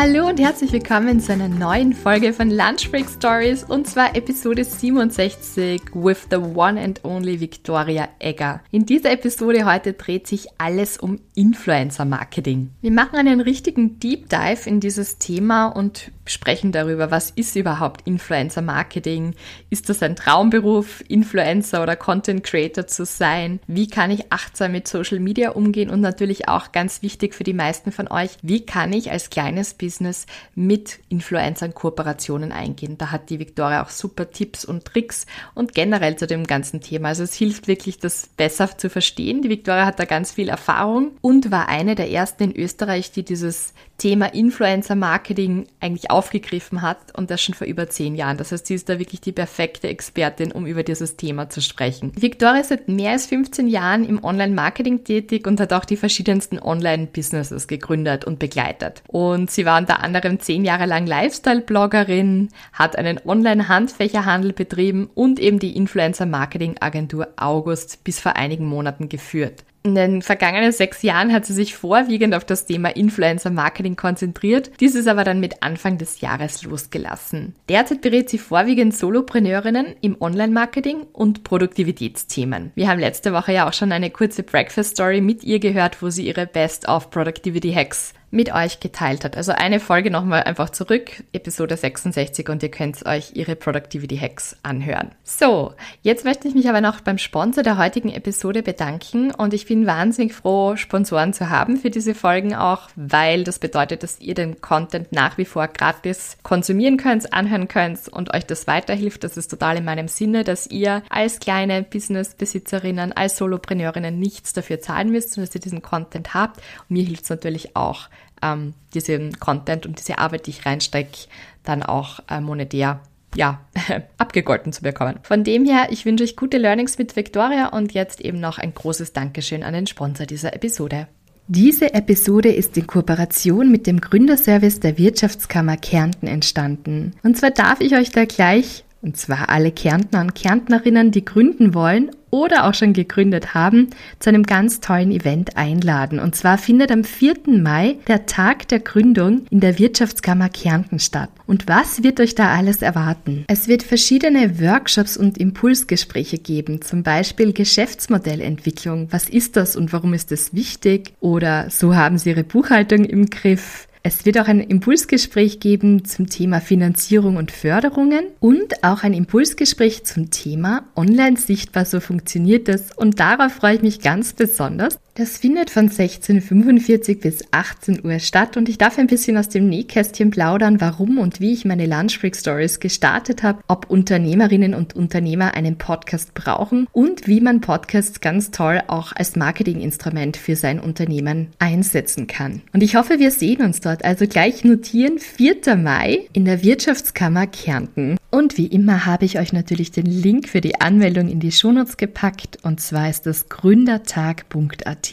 Hallo und herzlich willkommen zu einer neuen Folge von Lunch Break Stories und zwar Episode 67 with the one and only Victoria Egger. In dieser Episode heute dreht sich alles um Influencer Marketing. Wir machen einen richtigen Deep Dive in dieses Thema und sprechen darüber, was ist überhaupt Influencer Marketing? Ist das ein Traumberuf, Influencer oder Content Creator zu sein? Wie kann ich achtsam mit Social Media umgehen und natürlich auch ganz wichtig für die meisten von euch, wie kann ich als kleines Business mit Influencern Kooperationen eingehen. Da hat die Victoria auch super Tipps und Tricks und generell zu dem ganzen Thema. Also es hilft wirklich, das besser zu verstehen. Die Victoria hat da ganz viel Erfahrung und war eine der ersten in Österreich, die dieses Thema Influencer Marketing eigentlich aufgegriffen hat und das schon vor über zehn Jahren. Das heißt, sie ist da wirklich die perfekte Expertin, um über dieses Thema zu sprechen. Victoria ist seit mehr als 15 Jahren im Online-Marketing tätig und hat auch die verschiedensten Online-Businesses gegründet und begleitet. Und sie war unter anderem zehn Jahre lang Lifestyle-Bloggerin, hat einen Online-Handfächerhandel betrieben und eben die Influencer-Marketing-Agentur August bis vor einigen Monaten geführt. In den vergangenen sechs Jahren hat sie sich vorwiegend auf das Thema Influencer Marketing konzentriert, dieses aber dann mit Anfang des Jahres losgelassen. Derzeit berät sie vorwiegend Solopreneurinnen im Online-Marketing und Produktivitätsthemen. Wir haben letzte Woche ja auch schon eine kurze Breakfast-Story mit ihr gehört, wo sie ihre Best of Productivity Hacks mit euch geteilt hat. Also eine Folge nochmal einfach zurück, Episode 66 und ihr könnt euch ihre Productivity Hacks anhören. So, jetzt möchte ich mich aber noch beim Sponsor der heutigen Episode bedanken und ich bin wahnsinnig froh, Sponsoren zu haben für diese Folgen auch, weil das bedeutet, dass ihr den Content nach wie vor gratis konsumieren könnt, anhören könnt und euch das weiterhilft. Das ist total in meinem Sinne, dass ihr als kleine Business-Besitzerinnen, als Solopreneurinnen nichts dafür zahlen müsst, sondern dass ihr diesen Content habt. Und mir hilft es natürlich auch, ähm, diesen Content und diese Arbeit, die ich reinstecke, dann auch äh, monetär ja, abgegolten zu bekommen. Von dem her, ich wünsche euch gute Learnings mit Victoria und jetzt eben noch ein großes Dankeschön an den Sponsor dieser Episode. Diese Episode ist in Kooperation mit dem Gründerservice der Wirtschaftskammer Kärnten entstanden. Und zwar darf ich euch da gleich und zwar alle Kärntner und Kärntnerinnen, die gründen wollen oder auch schon gegründet haben, zu einem ganz tollen Event einladen. Und zwar findet am 4. Mai der Tag der Gründung in der Wirtschaftskammer Kärnten statt. Und was wird euch da alles erwarten? Es wird verschiedene Workshops und Impulsgespräche geben, zum Beispiel Geschäftsmodellentwicklung. Was ist das und warum ist es wichtig? Oder so haben Sie Ihre Buchhaltung im Griff es wird auch ein Impulsgespräch geben zum Thema Finanzierung und Förderungen und auch ein Impulsgespräch zum Thema Online sichtbar, so funktioniert das. Und darauf freue ich mich ganz besonders. Das findet von 16.45 bis 18 Uhr statt und ich darf ein bisschen aus dem Nähkästchen plaudern, warum und wie ich meine Lunchbreak Stories gestartet habe, ob Unternehmerinnen und Unternehmer einen Podcast brauchen und wie man Podcasts ganz toll auch als Marketinginstrument für sein Unternehmen einsetzen kann. Und ich hoffe, wir sehen uns dort. Also gleich notieren, 4. Mai in der Wirtschaftskammer Kärnten. Und wie immer habe ich euch natürlich den Link für die Anmeldung in die Shownotes gepackt und zwar ist das gründertag.at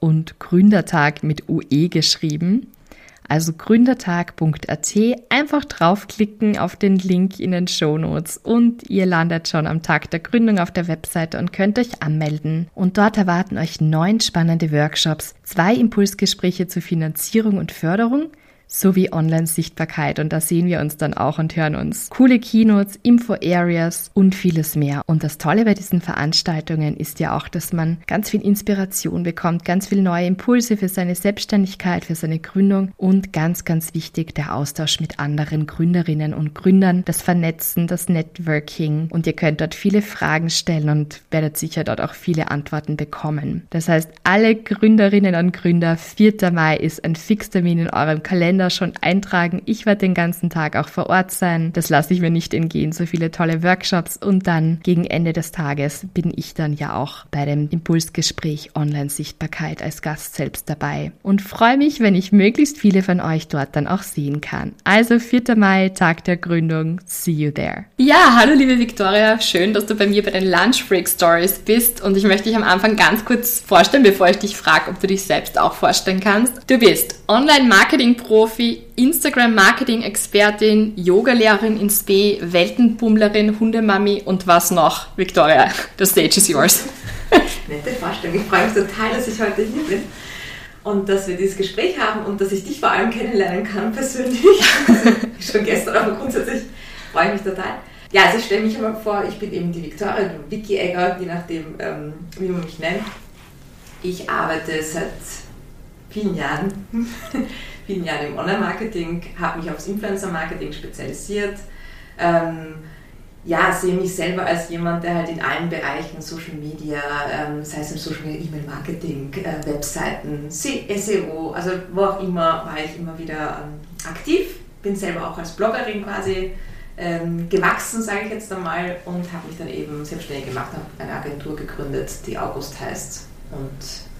und Gründertag mit UE geschrieben. Also gründertag.at, einfach draufklicken auf den Link in den Shownotes und ihr landet schon am Tag der Gründung auf der Webseite und könnt euch anmelden. Und dort erwarten euch neun spannende Workshops, zwei Impulsgespräche zur Finanzierung und Förderung, sowie Online-Sichtbarkeit. Und da sehen wir uns dann auch und hören uns. Coole Keynotes, Info-Areas und vieles mehr. Und das Tolle bei diesen Veranstaltungen ist ja auch, dass man ganz viel Inspiration bekommt, ganz viel neue Impulse für seine Selbstständigkeit, für seine Gründung und ganz, ganz wichtig, der Austausch mit anderen Gründerinnen und Gründern, das Vernetzen, das Networking. Und ihr könnt dort viele Fragen stellen und werdet sicher dort auch viele Antworten bekommen. Das heißt, alle Gründerinnen und Gründer, 4. Mai ist ein Fixtermin in eurem Kalender schon eintragen. Ich werde den ganzen Tag auch vor Ort sein. Das lasse ich mir nicht entgehen. So viele tolle Workshops und dann gegen Ende des Tages bin ich dann ja auch bei dem Impulsgespräch Online-Sichtbarkeit als Gast selbst dabei und freue mich, wenn ich möglichst viele von euch dort dann auch sehen kann. Also 4. Mai, Tag der Gründung. See you there. Ja, hallo liebe Victoria. Schön, dass du bei mir bei den Lunch Break Stories bist und ich möchte dich am Anfang ganz kurz vorstellen, bevor ich dich frage, ob du dich selbst auch vorstellen kannst. Du bist Online-Marketing-Profi, Instagram-Marketing-Expertin, Yogalehrerin in Spe, Weltenbummlerin, Hundemami und was noch? Victoria, the stage is yours. Nette Vorstellung. Ich freue mich total, dass ich heute hier bin und dass wir dieses Gespräch haben und dass ich dich vor allem kennenlernen kann persönlich. Schon gestern, aber grundsätzlich freue ich mich total. Ja, also ich stelle mich immer vor, ich bin eben die Victoria, die Vicky Egger, je nachdem, ähm, wie man mich nennt. Ich arbeite seit vielen Jahren, vielen Jahren im Online-Marketing, habe mich aufs Influencer-Marketing spezialisiert. Ähm, ja, sehe mich selber als jemand, der halt in allen Bereichen Social Media, ähm, sei es im Social Media, E-Mail-Marketing, äh, Webseiten, SEO, also wo auch immer, war ich immer wieder ähm, aktiv. Bin selber auch als Bloggerin quasi ähm, gewachsen, sage ich jetzt einmal, und habe mich dann eben selbstständig gemacht, habe eine Agentur gegründet, die August heißt. Und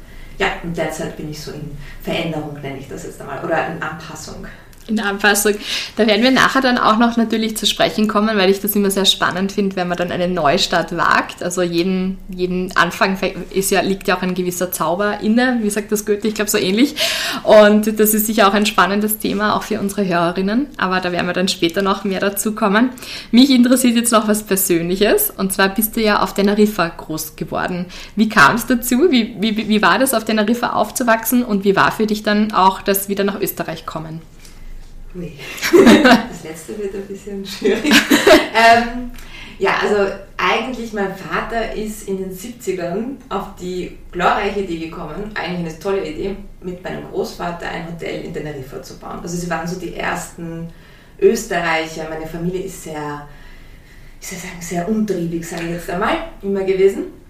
ja, und derzeit bin ich so in Veränderung, nenne ich das jetzt einmal, oder in Anpassung in der Anpassung. Da werden wir nachher dann auch noch natürlich zu sprechen kommen, weil ich das immer sehr spannend finde, wenn man dann einen Neustart wagt. Also jeden, jeden Anfang ist ja, liegt ja auch ein gewisser Zauber inne, wie sagt das Goethe, ich glaube so ähnlich. Und das ist sicher auch ein spannendes Thema, auch für unsere Hörerinnen. Aber da werden wir dann später noch mehr dazu kommen. Mich interessiert jetzt noch was Persönliches. Und zwar bist du ja auf Teneriffa groß geworden. Wie kam es dazu? Wie, wie, wie war das, auf Teneriffa aufzuwachsen? Und wie war für dich dann auch das wieder nach Österreich kommen? Ui. Das letzte wird ein bisschen schwierig. ähm, ja, also eigentlich mein Vater ist in den 70ern auf die glorreiche Idee gekommen, eigentlich eine tolle Idee, mit meinem Großvater ein Hotel in Teneriffa zu bauen. Also sie waren so die ersten Österreicher. Meine Familie ist sehr, ich soll sagen, sehr umtriebig, sage ich jetzt einmal, immer gewesen.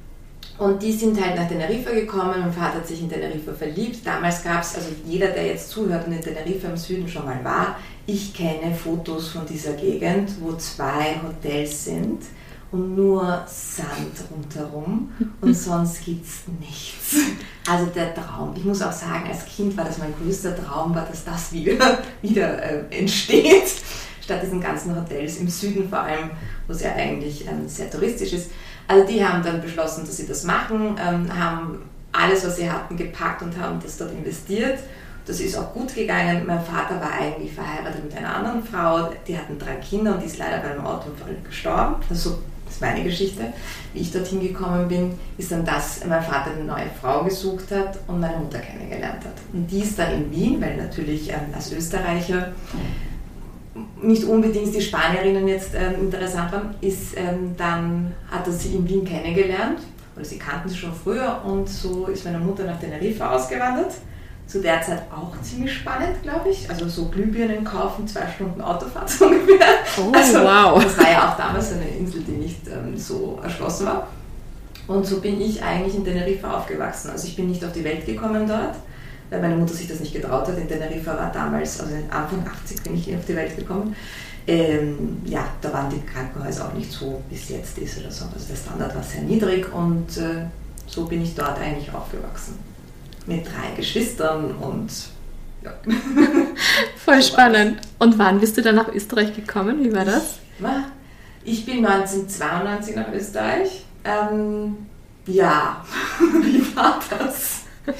Und die sind halt nach Teneriffa gekommen. Mein Vater hat sich in Teneriffa verliebt. Damals gab es, also jeder, der jetzt zuhört und in Teneriffa im Süden schon mal war, ich kenne Fotos von dieser Gegend, wo zwei Hotels sind und nur Sand rundherum und sonst gibt es nichts. Also der Traum. Ich muss auch sagen, als Kind war das mein größter Traum, war, dass das wieder, wieder äh, entsteht, statt diesen ganzen Hotels im Süden vor allem, wo es ja eigentlich ähm, sehr touristisch ist. Also die haben dann beschlossen, dass sie das machen, ähm, haben alles, was sie hatten, gepackt und haben das dort investiert. Das ist auch gut gegangen. Mein Vater war eigentlich verheiratet mit einer anderen Frau, die hatten drei Kinder und die ist leider bei einem Autounfall gestorben. Also, das ist meine Geschichte. Wie ich dorthin gekommen bin, ist dann das, mein Vater eine neue Frau gesucht hat und meine Mutter kennengelernt hat. Und die ist dann in Wien, weil natürlich ähm, als Österreicher nicht unbedingt die Spanierinnen jetzt ähm, interessant waren, ist ähm, dann hat er sie in Wien kennengelernt, oder sie kannten sie schon früher und so ist meine Mutter nach Teneriffa ausgewandert. Zu der Zeit auch ziemlich spannend, glaube ich. Also so Glühbirnen kaufen, zwei Stunden Autofahrt ungefähr. Oh, also, wow. Das war ja auch damals eine Insel, die nicht ähm, so erschlossen war. Und so bin ich eigentlich in Teneriffa aufgewachsen. Also ich bin nicht auf die Welt gekommen dort, weil meine Mutter sich das nicht getraut hat. In Teneriffa war damals, also Anfang 80 bin ich auf die Welt gekommen. Ähm, ja, da waren die Krankenhäuser auch nicht so, wie es jetzt ist oder so. Also der Standard war sehr niedrig und äh, so bin ich dort eigentlich aufgewachsen. Mit drei Geschwistern und ja. Voll spannend. Und wann bist du dann nach Österreich gekommen? Wie war das? Ich bin 1992 nach Österreich. Ähm, ja, wie war das?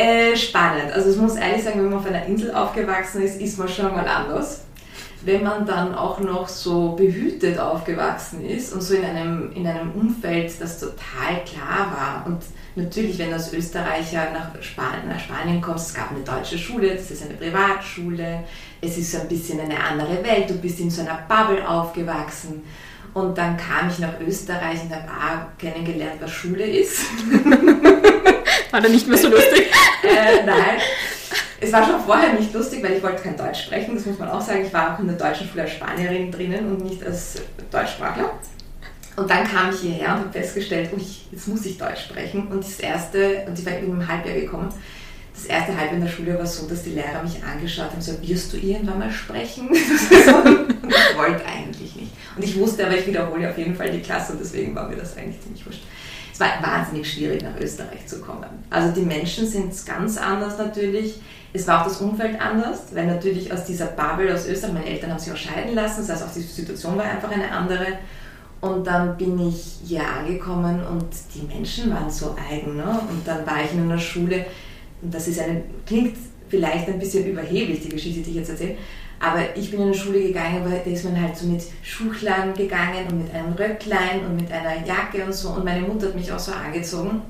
Äh, spannend. Also ich muss ehrlich sagen, wenn man auf einer Insel aufgewachsen ist, ist man schon mal anders. wenn man dann auch noch so behütet aufgewachsen ist und so in einem, in einem Umfeld, das total klar war. Und natürlich, wenn du als Österreicher nach Spanien, nach Spanien kommst, es gab eine deutsche Schule, das ist eine Privatschule, es ist so ein bisschen eine andere Welt, du bist in so einer Bubble aufgewachsen. Und dann kam ich nach Österreich und habe auch kennengelernt, was Schule ist. War dann nicht mehr so lustig? äh, nein. Es war schon vorher nicht lustig, weil ich wollte kein Deutsch sprechen, das muss man auch sagen. Ich war auch in der deutschen Schule als Spanierin drinnen und nicht als Deutschsprachler. Und dann kam ich hierher und habe festgestellt, ui, jetzt muss ich Deutsch sprechen. Und das erste, und ich war eben im Halbjahr gekommen, das erste Halbjahr in der Schule war so, dass die Lehrer mich angeschaut haben so, wirst du irgendwann mal sprechen? und ich wollte eigentlich nicht. Und ich wusste aber, ich wiederhole auf jeden Fall die Klasse und deswegen war mir das eigentlich ziemlich wurscht. Es war wahnsinnig schwierig, nach Österreich zu kommen. Also die Menschen sind ganz anders natürlich. Es war auch das Umfeld anders, weil natürlich aus dieser Bubble aus Österreich, meine Eltern haben sich auch scheiden lassen, das heißt auch die Situation war einfach eine andere. Und dann bin ich hier angekommen und die Menschen waren so eigen. Ne? Und dann war ich in einer Schule, und das ist eine, klingt vielleicht ein bisschen überheblich, die Geschichte, die ich jetzt erzähle, aber ich bin in eine Schule gegangen, weil da ist man halt so mit Schuchlern gegangen und mit einem Röcklein und mit einer Jacke und so. Und meine Mutter hat mich auch so angezogen.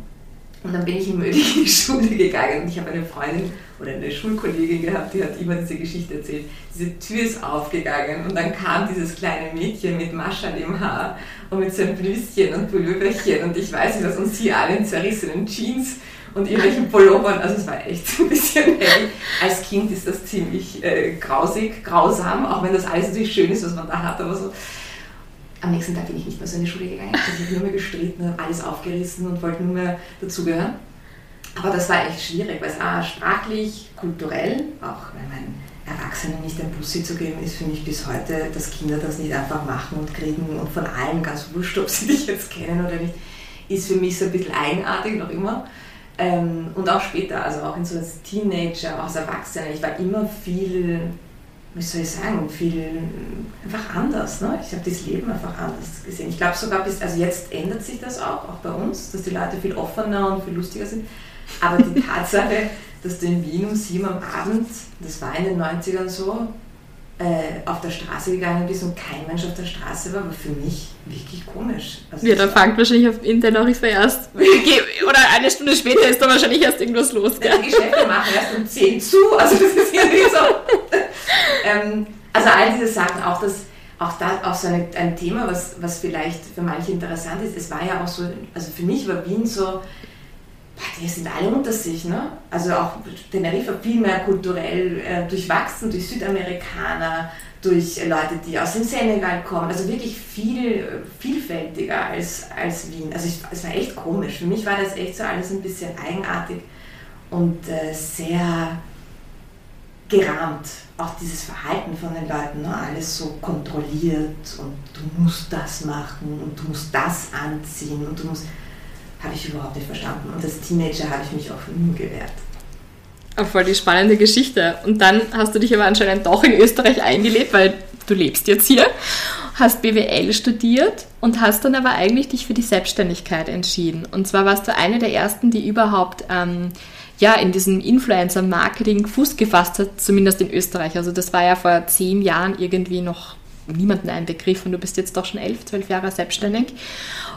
Und dann bin ich in die Schule gegangen und ich habe eine Freundin oder eine Schulkollegin gehabt, die hat immer diese Geschichte erzählt. Diese Tür ist aufgegangen und dann kam dieses kleine Mädchen mit Maschern im Haar und mit seinem Blüschen und Pulloverchen und ich weiß nicht was und sie alle in zerrissenen Jeans und irgendwelchen Pullovern. Also es war echt ein bisschen heavy. Als Kind ist das ziemlich äh, grausig, grausam, auch wenn das alles natürlich schön ist, was man da hat, aber so am nächsten Tag bin ich nicht mehr so in die Schule gegangen. Ich habe nur mehr gestritten, habe alles aufgerissen und wollte nur mehr dazugehören. Aber das war echt schwierig, weil es auch sprachlich, kulturell, auch weil mein Erwachsenen nicht ein Bussi zu geben, ist für mich bis heute, dass Kinder das nicht einfach machen und kriegen und von allen ganz wurscht, ob sie dich jetzt kennen oder nicht, ist für mich so ein bisschen eigenartig noch immer. Ähm, und auch später, also auch in so als Teenager, auch als Erwachsener, ich war immer viel wie soll ich sagen, viel einfach anders. Ne? Ich habe das Leben einfach anders gesehen. Ich glaube sogar bis, also jetzt ändert sich das auch, auch bei uns, dass die Leute viel offener und viel lustiger sind. Aber die Tatsache, dass du in Wien um sieben am Abend, das war in den 90ern so, auf der Straße gegangen bist und kein Mensch auf der Straße war, war für mich wirklich komisch. Also ja, da fängt wahrscheinlich auf nicht erst. Oder eine Stunde später ist da wahrscheinlich erst irgendwas los. Gell? Die Geschäfte machen erst um 10 zu, also das ist irgendwie so. ähm, also all diese Sachen, auch das, auch da auch so eine, ein Thema, was, was vielleicht für manche interessant ist. Es war ja auch so, also für mich war Wien so, die sind alle unter sich, ne? Also auch Teneriffa viel mehr kulturell äh, durchwachsen durch Südamerikaner, durch Leute, die aus dem Senegal kommen. Also wirklich viel vielfältiger als, als Wien. Also ich, es war echt komisch. Für mich war das echt so alles ein bisschen eigenartig und äh, sehr gerahmt. Auch dieses Verhalten von den Leuten, ne? alles so kontrolliert und du musst das machen und du musst das anziehen und du musst habe ich überhaupt nicht verstanden. Und als Teenager habe ich mich auch nie gewehrt. Voll die spannende Geschichte. Und dann hast du dich aber anscheinend doch in Österreich eingelebt, weil du lebst jetzt hier, hast BWL studiert und hast dann aber eigentlich dich für die Selbstständigkeit entschieden. Und zwar warst du eine der ersten, die überhaupt ähm, ja, in diesem Influencer-Marketing Fuß gefasst hat, zumindest in Österreich. Also das war ja vor zehn Jahren irgendwie noch niemandem ein Begriff und du bist jetzt doch schon elf, zwölf Jahre selbstständig.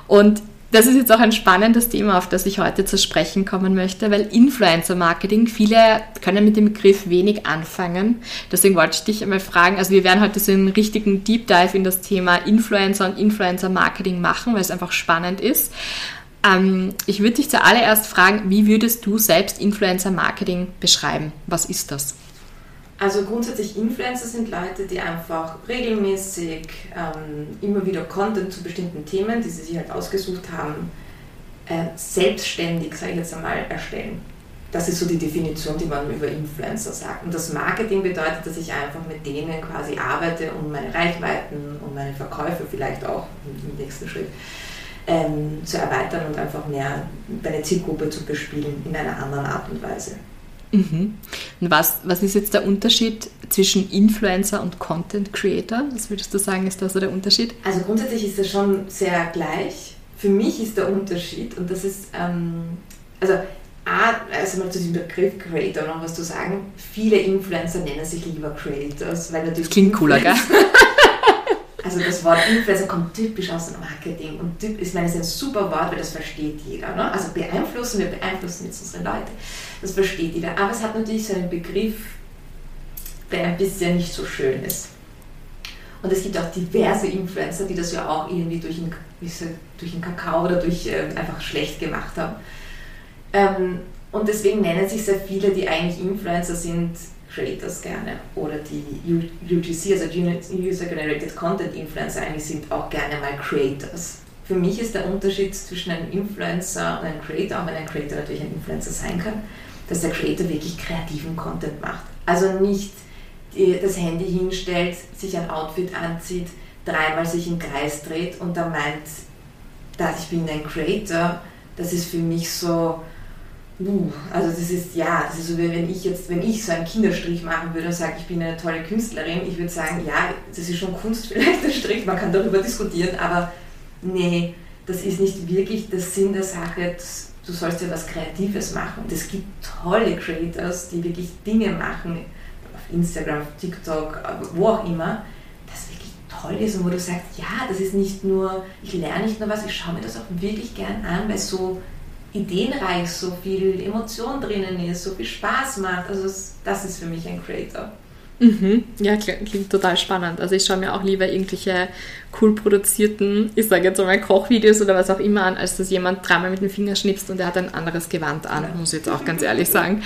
Und das ist jetzt auch ein spannendes Thema, auf das ich heute zu sprechen kommen möchte, weil Influencer-Marketing, viele können mit dem Begriff wenig anfangen. Deswegen wollte ich dich einmal fragen, also wir werden heute so einen richtigen Deep Dive in das Thema Influencer und Influencer-Marketing machen, weil es einfach spannend ist. Ähm, ich würde dich zuallererst fragen, wie würdest du selbst Influencer-Marketing beschreiben? Was ist das? Also grundsätzlich Influencer sind Leute, die einfach regelmäßig ähm, immer wieder Content zu bestimmten Themen, die sie sich halt ausgesucht haben, äh, selbstständig, sage ich jetzt einmal, erstellen. Das ist so die Definition, die man über Influencer sagt. Und das Marketing bedeutet, dass ich einfach mit denen quasi arbeite, um meine Reichweiten und meine Verkäufe vielleicht auch im nächsten Schritt ähm, zu erweitern und einfach mehr meine Zielgruppe zu bespielen in einer anderen Art und Weise. Mhm. Und was, was ist jetzt der Unterschied zwischen Influencer und Content Creator? Was würdest du sagen, ist da so der Unterschied? Also grundsätzlich ist das schon sehr gleich. Für mich ist der Unterschied, und das ist, ähm, also also mal zu diesem Begriff Creator noch was zu sagen. Viele Influencer nennen sich lieber Creators, weil natürlich. Das klingt cooler, gell? Also das Wort Influencer kommt typisch aus dem Marketing und typ, ich meine, ist ein super Wort, weil das versteht jeder. Ne? Also beeinflussen, wir beeinflussen jetzt unsere Leute. Das versteht jeder. Aber es hat natürlich so einen Begriff, der ein bisschen nicht so schön ist. Und es gibt auch diverse Influencer, die das ja auch irgendwie durch den, durch den Kakao oder durch äh, einfach schlecht gemacht haben. Ähm, und deswegen nennen sich sehr viele, die eigentlich Influencer sind, Creators gerne oder die UGC, also User Generated Content Influencer eigentlich sind auch gerne mal Creators. Für mich ist der Unterschied zwischen einem Influencer und einem Creator, auch wenn ein Creator natürlich ein Influencer sein kann, dass der Creator wirklich kreativen Content macht. Also nicht das Handy hinstellt, sich ein Outfit anzieht, dreimal sich im Kreis dreht und dann meint, dass ich bin ein Creator, das ist für mich so, Uh, also das ist, ja, das ist so wie wenn ich jetzt, wenn ich so einen Kinderstrich machen würde und sage, ich bin eine tolle Künstlerin, ich würde sagen, ja, das ist schon Kunst vielleicht, der Strich, man kann darüber diskutieren, aber nee, das ist nicht wirklich der Sinn der Sache, du sollst ja was Kreatives machen. Es gibt tolle Creators, die wirklich Dinge machen, auf Instagram, TikTok, wo auch immer, das wirklich toll ist und wo du sagst, ja, das ist nicht nur, ich lerne nicht nur was, ich schaue mir das auch wirklich gern an, weil so ideenreich, so viel Emotion drinnen ist, so viel Spaß macht. Also das ist für mich ein Creator. Mhm. Ja, klingt total spannend. Also ich schaue mir auch lieber irgendwelche cool produzierten, ich sage jetzt mal Kochvideos oder was auch immer an, als dass jemand dreimal mit dem Finger schnipst und der hat ein anderes Gewand an, muss ich jetzt auch ganz ehrlich sagen.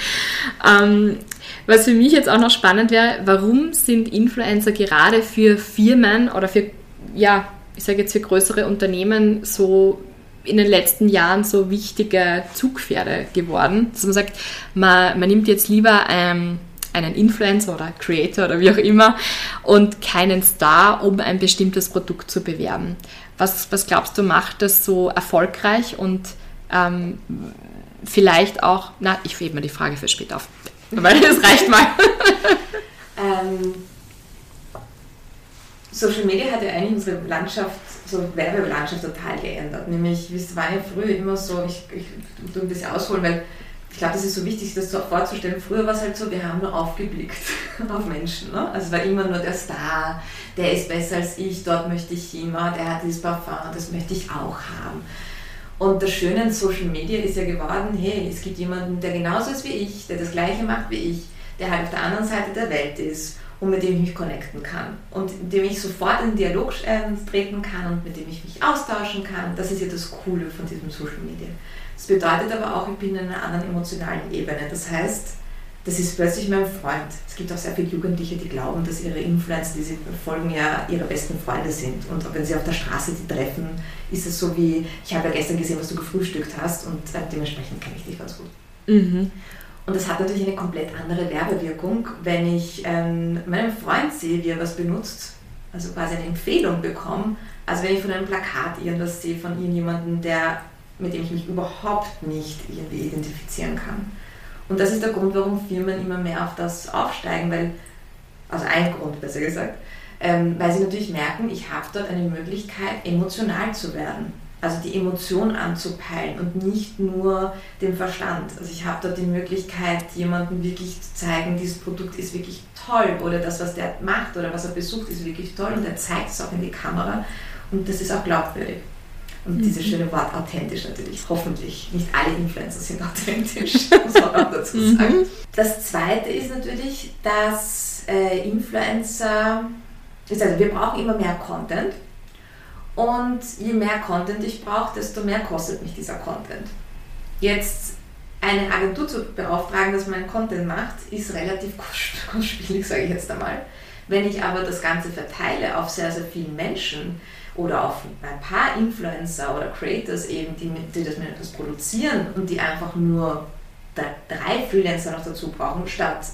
Ähm, was für mich jetzt auch noch spannend wäre, warum sind Influencer gerade für Firmen oder für, ja, ich sage jetzt für größere Unternehmen so in den letzten Jahren so wichtige Zugpferde geworden, dass man sagt, man, man nimmt jetzt lieber ähm, einen Influencer oder Creator oder wie auch immer und keinen Star, um ein bestimmtes Produkt zu bewerben. Was, was glaubst du, macht das so erfolgreich und ähm, vielleicht auch, na, ich hebe mir die Frage für später auf, weil das reicht mal. ähm, Social Media hat ja eigentlich unsere Landschaft so Werbelandschaft total geändert. Nämlich, es war ja früher immer so, ich, ich tue ein bisschen ausholen, weil ich glaube, das ist so wichtig, das so vorzustellen. Früher war es halt so, wir haben nur aufgeblickt auf Menschen. Ne? Also es war immer nur der Star, der ist besser als ich, dort möchte ich immer, der hat dieses Parfum, das möchte ich auch haben. Und das Schöne an Social Media ist ja geworden, hey, es gibt jemanden, der genauso ist wie ich, der das Gleiche macht wie ich, der halt auf der anderen Seite der Welt ist und mit dem ich mich connecten kann und mit dem ich sofort in Dialog äh, treten kann und mit dem ich mich austauschen kann. Das ist ja das Coole von diesem Social Media. Das bedeutet aber auch, ich bin in einer anderen emotionalen Ebene. Das heißt, das ist plötzlich mein Freund. Es gibt auch sehr viele Jugendliche, die glauben, dass ihre Influencer, die sie verfolgen, ja ihre besten Freunde sind. Und wenn sie auf der Straße die treffen, ist es so wie, ich habe ja gestern gesehen, was du gefrühstückt hast und äh, dementsprechend kenne ich dich ganz gut. Mhm. Und das hat natürlich eine komplett andere Werbewirkung, wenn ich ähm, meinen Freund sehe, wie er was benutzt, also quasi eine Empfehlung bekomme, als wenn ich von einem Plakat irgendwas sehe von irgendjemandem, der, mit dem ich mich überhaupt nicht irgendwie identifizieren kann. Und das ist der Grund, warum Firmen immer mehr auf das aufsteigen, weil, also ein Grund besser gesagt, ähm, weil sie natürlich merken, ich habe dort eine Möglichkeit, emotional zu werden also die Emotion anzupeilen und nicht nur den Verstand. Also ich habe da die Möglichkeit, jemandem wirklich zu zeigen, dieses Produkt ist wirklich toll oder das, was der macht oder was er besucht, ist wirklich toll und er zeigt es auch in die Kamera und das ist auch glaubwürdig. Und mhm. dieses schöne Wort authentisch natürlich, hoffentlich. Nicht alle Influencer sind authentisch, muss man auch dazu mhm. sagen. Das zweite ist natürlich, dass äh, Influencer, also wir brauchen immer mehr Content und je mehr Content ich brauche, desto mehr kostet mich dieser Content. Jetzt eine Agentur zu beauftragen, dass man Content macht, ist relativ kostspielig, sage ich jetzt einmal. Wenn ich aber das Ganze verteile auf sehr, sehr viele Menschen oder auf ein paar Influencer oder Creators eben, die, die das, das produzieren und die einfach nur drei Freelancer noch dazu brauchen, statt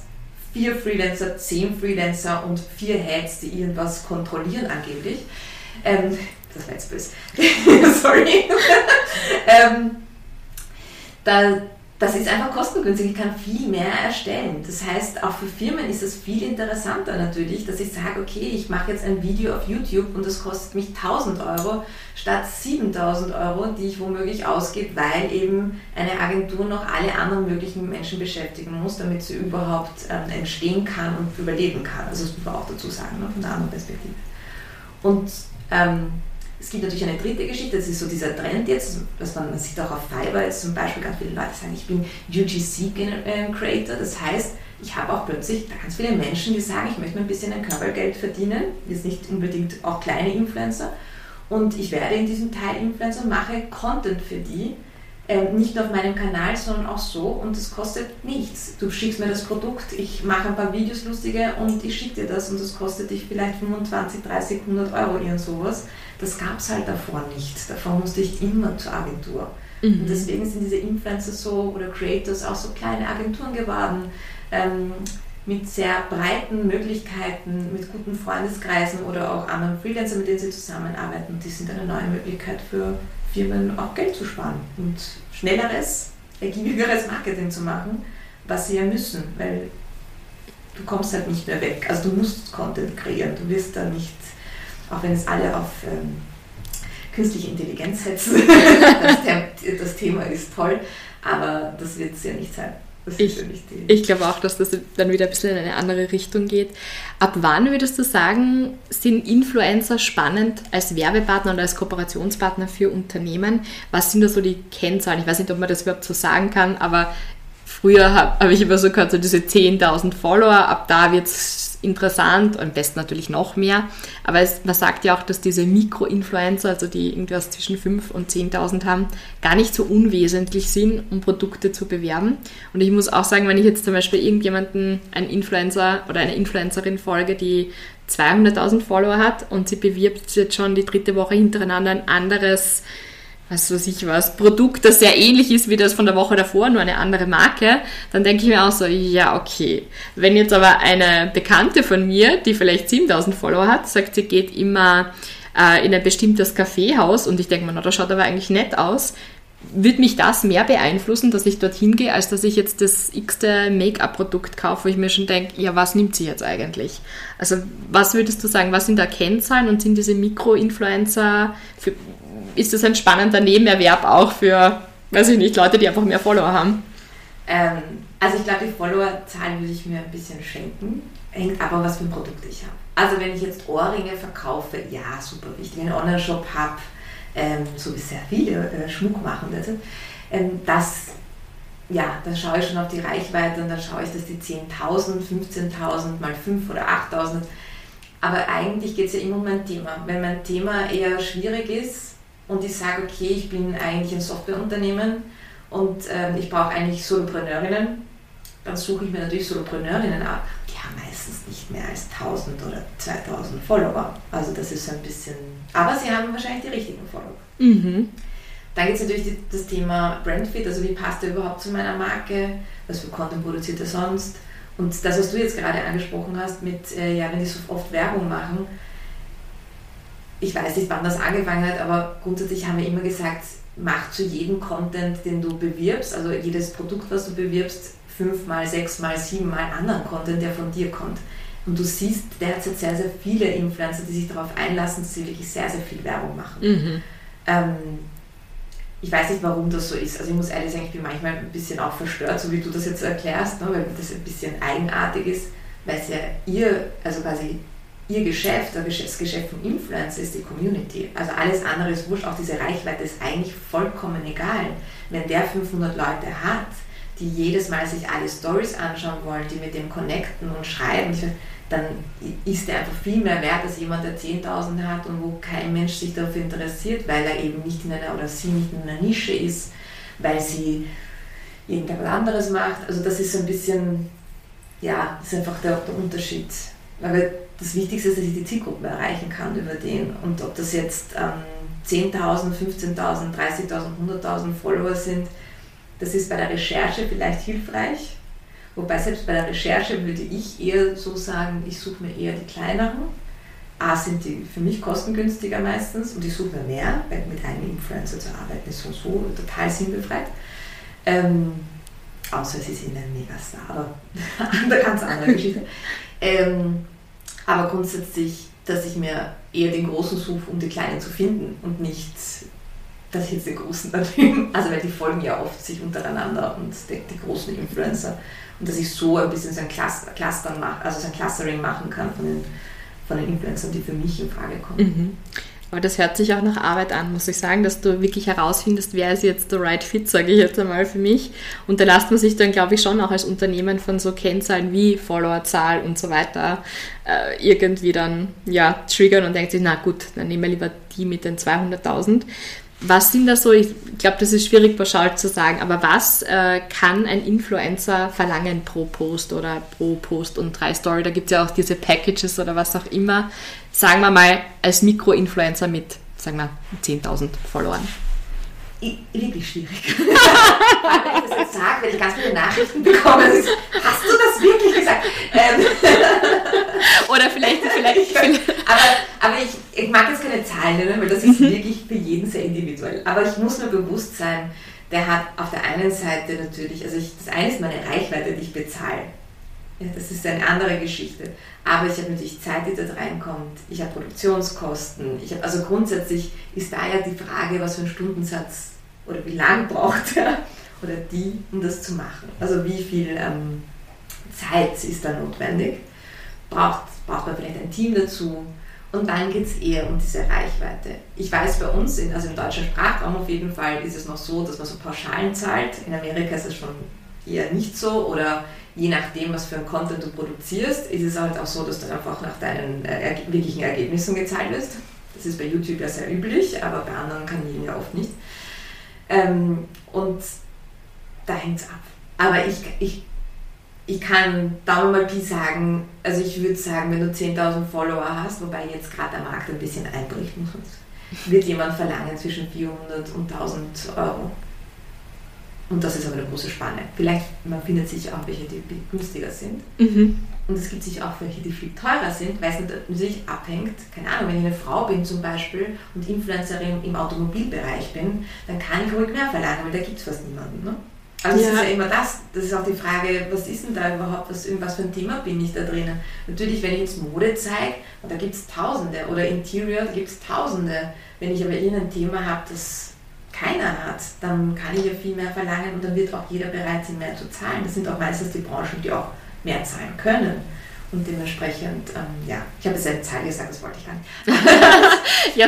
vier Freelancer, zehn Freelancer und vier Heads, die irgendwas kontrollieren angeblich, ähm, das war jetzt böse, sorry, ähm, da, das ist einfach kostengünstig. Ich kann viel mehr erstellen. Das heißt, auch für Firmen ist es viel interessanter natürlich, dass ich sage, okay, ich mache jetzt ein Video auf YouTube und das kostet mich 1000 Euro statt 7000 Euro, die ich womöglich ausgebe, weil eben eine Agentur noch alle anderen möglichen Menschen beschäftigen muss, damit sie überhaupt ähm, entstehen kann und überleben kann. Also das muss man auch dazu sagen, ne, von einer anderen Perspektive. Und ähm, es gibt natürlich eine dritte Geschichte, das ist so dieser Trend jetzt, was man, man sieht auch auf Fiverr jetzt zum Beispiel, ganz viele Leute sagen, ich bin UGC-Creator, das heißt, ich habe auch plötzlich ganz viele Menschen, die sagen, ich möchte mir ein bisschen ein Körpergeld verdienen, jetzt nicht unbedingt auch kleine Influencer, und ich werde in diesem Teil Influencer mache Content für die, ähm, nicht nur auf meinem Kanal, sondern auch so und es kostet nichts. Du schickst mir das Produkt, ich mache ein paar Videos lustige und ich schicke dir das und das kostet dich vielleicht 25, 30, 100 Euro irgend sowas. Das gab es halt davor nicht. Davor musste ich immer zur Agentur. Mhm. Und deswegen sind diese Influencer so oder Creators auch so kleine Agenturen geworden. Ähm, mit sehr breiten Möglichkeiten, mit guten Freundeskreisen oder auch anderen Freelancern, mit denen sie zusammenarbeiten. Und die sind eine neue Möglichkeit für Firmen auch Geld zu sparen und schnelleres, ergiebigeres Marketing zu machen, was sie ja müssen, weil du kommst halt nicht mehr weg. Also du musst Content kreieren, du wirst da nicht, auch wenn es alle auf ähm, künstliche Intelligenz setzen, das, das Thema ist toll, aber das wird es ja nicht sein. Ich, ich glaube auch, dass das dann wieder ein bisschen in eine andere Richtung geht. Ab wann würdest du sagen, sind Influencer spannend als Werbepartner oder als Kooperationspartner für Unternehmen? Was sind da so die Kennzahlen? Ich weiß nicht, ob man das überhaupt so sagen kann, aber früher habe hab ich immer so gehört, so diese 10.000 Follower, ab da wird es interessant, am besten natürlich noch mehr. Aber es, man sagt ja auch, dass diese Mikro-Influencer, also die irgendwas zwischen 5.000 und 10.000 haben, gar nicht so unwesentlich sind, um Produkte zu bewerben. Und ich muss auch sagen, wenn ich jetzt zum Beispiel irgendjemanden, einen Influencer oder eine Influencerin folge, die 200.000 Follower hat und sie bewirbt jetzt schon die dritte Woche hintereinander ein anderes was weiß ich was, Produkt, das sehr ähnlich ist wie das von der Woche davor, nur eine andere Marke, dann denke ich mir auch so, ja, okay. Wenn jetzt aber eine Bekannte von mir, die vielleicht 7000 Follower hat, sagt, sie geht immer äh, in ein bestimmtes Kaffeehaus und ich denke mir, na, das schaut aber eigentlich nett aus, wird mich das mehr beeinflussen, dass ich dorthin gehe, als dass ich jetzt das x-te Make-up-Produkt kaufe, wo ich mir schon denke, ja, was nimmt sie jetzt eigentlich? Also, was würdest du sagen, was sind da Kennzahlen und sind diese Mikro-Influencer, für, ist das ein spannender Nebenerwerb auch für, weiß ich nicht, Leute, die einfach mehr Follower haben? Ähm, also ich glaube, die Followerzahlen würde ich mir ein bisschen schenken. Hängt aber, was für ein Produkt ich habe. Also wenn ich jetzt Ohrringe verkaufe, ja, super wichtig. Wenn ich einen Online-Shop habe, ähm, so wie sehr viele äh, Schmuck machen, ähm, das, ja, dann schaue ich schon auf die Reichweite und dann schaue ich, dass die 10.000, 15.000 mal 5 oder 8.000. Aber eigentlich geht es ja immer um mein Thema. Wenn mein Thema eher schwierig ist, und ich sage, okay, ich bin eigentlich ein Softwareunternehmen und äh, ich brauche eigentlich Solopreneurinnen, dann suche ich mir natürlich Solopreneurinnen ab. Die haben meistens nicht mehr als 1000 oder 2000 Follower. Also das ist so ein bisschen, aber sie haben wahrscheinlich die richtigen Follower. Mhm. Dann gibt es natürlich die, das Thema Brandfit, also wie passt er überhaupt zu meiner Marke, was für Content produziert er sonst. Und das, was du jetzt gerade angesprochen hast, mit, äh, ja, wenn die so oft Werbung machen, ich weiß nicht, wann das angefangen hat, aber grundsätzlich haben wir immer gesagt, mach zu jedem Content, den du bewirbst, also jedes Produkt, was du bewirbst, fünfmal, sechsmal, siebenmal anderen Content, der von dir kommt. Und du siehst derzeit sehr, sehr viele Influencer, die sich darauf einlassen, dass sie wirklich sehr, sehr viel Werbung machen. Mhm. Ähm, ich weiß nicht, warum das so ist. Also ich muss ehrlich sagen, ich bin manchmal ein bisschen auch verstört, so wie du das jetzt erklärst, ne, weil das ein bisschen eigenartig ist, weil es ja ihr, also quasi ihr Geschäft, das Geschäft von Influencer ist die Community. Also alles andere ist wurscht, auch diese Reichweite ist eigentlich vollkommen egal. Wenn der 500 Leute hat, die jedes Mal sich alle Stories anschauen wollen, die mit dem connecten und schreiben, dann ist der einfach viel mehr wert als jemand, der 10.000 hat und wo kein Mensch sich dafür interessiert, weil er eben nicht in einer oder sie nicht in einer Nische ist, weil sie irgendetwas anderes macht. Also das ist so ein bisschen, ja, das ist einfach der, der Unterschied. Weil das Wichtigste ist, dass ich die Zielgruppen erreichen kann über den. Und ob das jetzt ähm, 10.000, 15.000, 30.000, 100.000 Follower sind, das ist bei der Recherche vielleicht hilfreich. Wobei selbst bei der Recherche würde ich eher so sagen, ich suche mir eher die kleineren. A sind die für mich kostengünstiger meistens und ich suche mir mehr, weil mit einem Influencer zu arbeiten ist so, so total sinnbefreit. Ähm, außer sie sind ein Megastar, aber eine ganz andere Geschichte. Ähm, aber grundsätzlich, dass ich mir eher den Großen suche, um die Kleinen zu finden und nicht, dass ich jetzt den Großen dann also weil die folgen ja oft sich untereinander und die, die großen Influencer und dass ich so ein bisschen so ein Cluster, Clustern mache, also so ein Clustering machen kann von den, von den Influencern, die für mich in Frage kommen. Mhm. Aber das hört sich auch nach Arbeit an, muss ich sagen, dass du wirklich herausfindest, wer ist jetzt der right fit, sage ich jetzt einmal für mich. Und da lässt man sich dann, glaube ich, schon auch als Unternehmen von so Kennzahlen wie Followerzahl und so weiter äh, irgendwie dann ja triggern und denkt sich, na gut, dann nehmen wir lieber die mit den 200.000. Was sind da so, ich glaube, das ist schwierig pauschal zu sagen, aber was äh, kann ein Influencer verlangen pro Post oder pro Post und drei Story? Da gibt es ja auch diese Packages oder was auch immer. Sagen wir mal, als Mikro-Influencer mit, sagen wir, 10.000 Followern. Wirklich schwierig. wenn ich das jetzt sage, wenn ich ganz viele Nachrichten bekomme, hast du das wirklich gesagt? Ähm. Oder vielleicht, vielleicht, vielleicht. aber, aber ich, ich mag jetzt keine Zahlen nennen, weil das ist mhm. wirklich für jeden sehr individuell. Aber ich muss mir bewusst sein, der hat auf der einen Seite natürlich, also ich, das eine ist meine Reichweite, die ich bezahle. Ja, das ist eine andere Geschichte. Aber ich habe natürlich Zeit, die dort reinkommt. Ich habe Produktionskosten. Ich habe, also grundsätzlich ist da ja die Frage, was für einen Stundensatz oder wie lang braucht er oder die, um das zu machen. Also wie viel ähm, Zeit ist da notwendig? Braucht, braucht man vielleicht ein Team dazu? Und dann geht es eher um diese Reichweite. Ich weiß bei uns, in, also im deutschen Sprachraum auf jeden Fall, ist es noch so, dass man so Pauschalen zahlt. In Amerika ist es schon eher nicht so oder je nachdem, was für ein Content du produzierst, ist es halt auch so, dass du einfach nach deinen äh, wirklichen Ergebnissen gezahlt wirst. Das ist bei YouTube ja sehr üblich, aber bei anderen Kanälen ja oft nicht. Ähm, und da hängt es ab. Aber ich, ich ich kann Daumen mal Pi sagen, also ich würde sagen, wenn du 10.000 Follower hast, wobei jetzt gerade der Markt ein bisschen einbricht, wird jemand verlangen zwischen 400 und 1000 Euro. Und das ist aber eine große Spanne. Vielleicht, man findet sich auch welche, die günstiger sind. Mhm. Und es gibt sich auch welche, die viel teurer sind, weil es natürlich abhängt. Keine Ahnung, wenn ich eine Frau bin zum Beispiel und Influencerin im Automobilbereich bin, dann kann ich ruhig mehr verlangen, weil da gibt es fast niemanden. Ne? Also ja. das ist ja immer das, das ist auch die Frage, was ist denn da überhaupt, was, was für ein Thema bin ich da drinnen? Natürlich, wenn ich jetzt Mode zeige, da gibt es Tausende, oder Interior, da gibt es Tausende. Wenn ich aber irgendein Thema habe, das keiner hat, dann kann ich ja viel mehr verlangen und dann wird auch jeder bereit sein, mehr zu zahlen. Das sind auch meistens die Branchen, die auch mehr zahlen können. Und dementsprechend, ähm, ja, ich habe jetzt eine Zahl gesagt, das wollte ich gar nicht. ja,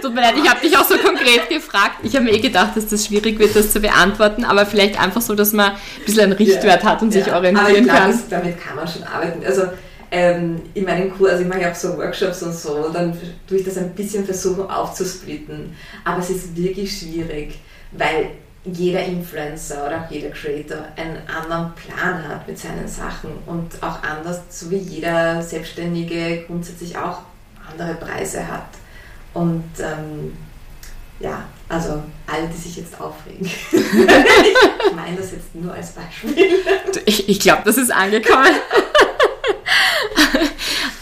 tut mir leid, ich habe dich auch so konkret gefragt. Ich habe mir eh gedacht, dass das schwierig wird, das zu beantworten, aber vielleicht einfach so, dass man ein bisschen einen Richtwert ja, hat und ja. sich orientieren aber kann. Das, damit kann man schon arbeiten. Also ähm, in meinen Kurs, also ich mache ja auch so Workshops und so, und dann tue ich das ein bisschen versuchen aufzusplitten. Aber es ist wirklich schwierig, weil jeder Influencer oder auch jeder Creator einen anderen Plan hat mit seinen Sachen und auch anders, so wie jeder Selbstständige grundsätzlich auch andere Preise hat. Und ähm, ja, also alle, die sich jetzt aufregen. ich meine das jetzt nur als Beispiel. Ich, ich glaube, das ist angekommen.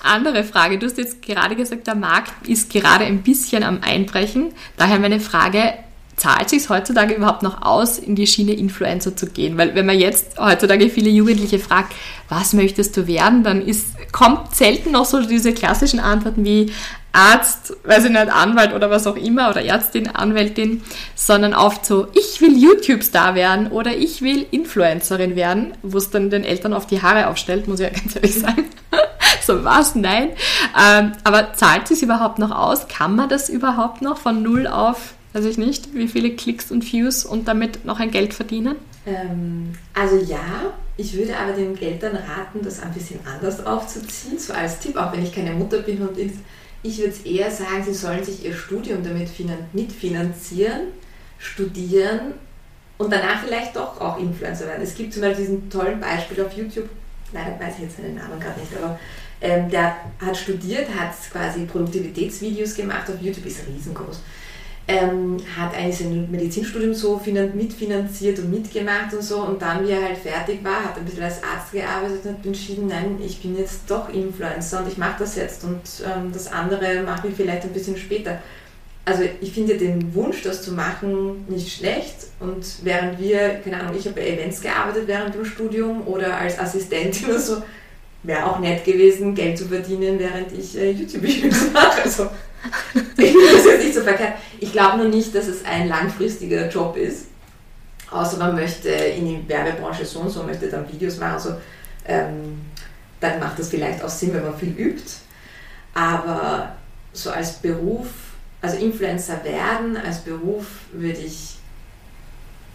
Andere Frage. Du hast jetzt gerade gesagt, der Markt ist gerade ein bisschen am Einbrechen. Daher meine Frage, zahlt sich heutzutage überhaupt noch aus, in die Schiene Influencer zu gehen? Weil wenn man jetzt heutzutage viele Jugendliche fragt, was möchtest du werden, dann ist, kommt selten noch so diese klassischen Antworten wie Arzt, weiß ich nicht, Anwalt oder was auch immer oder Ärztin, Anwältin, sondern oft so, ich will YouTube-Star werden oder ich will Influencerin werden, wo es dann den Eltern auf die Haare aufstellt, muss ich ja ganz ehrlich sagen. so was, nein. Ähm, aber zahlt sich überhaupt noch aus? Kann man das überhaupt noch von null auf weiß ich nicht, wie viele Klicks und Views und damit noch ein Geld verdienen? Ähm, also ja, ich würde aber den Eltern raten, das ein bisschen anders aufzuziehen, so als Tipp, auch wenn ich keine Mutter bin und ich würde eher sagen, sie sollen sich ihr Studium damit mitfinanzieren, studieren und danach vielleicht doch auch Influencer werden. Es gibt zum Beispiel diesen tollen Beispiel auf YouTube, leider weiß ich jetzt seinen Namen gerade nicht, aber ähm, der hat studiert, hat quasi Produktivitätsvideos gemacht, auf YouTube ist riesengroß ähm, hat eigentlich sein Medizinstudium so mitfinanziert und mitgemacht und so. Und dann, wie er halt fertig war, hat ein bisschen als Arzt gearbeitet und hat entschieden, nein, ich bin jetzt doch Influencer und ich mache das jetzt und ähm, das andere mache ich vielleicht ein bisschen später. also ich finde den Wunsch, das zu machen, nicht schlecht. Und während wir, keine Ahnung, ich habe bei Events gearbeitet während dem Studium oder als Assistentin oder so, wäre auch nett gewesen, Geld zu verdienen, während ich äh, YouTube-Videos mache. Also ich das jetzt nicht so verkehrt. Ich glaube nur nicht, dass es ein langfristiger Job ist. Außer man möchte in die Werbebranche so und so, möchte dann Videos machen. Also, ähm, dann macht das vielleicht auch Sinn, wenn man viel übt. Aber so als Beruf also Influencer werden als Beruf würde ich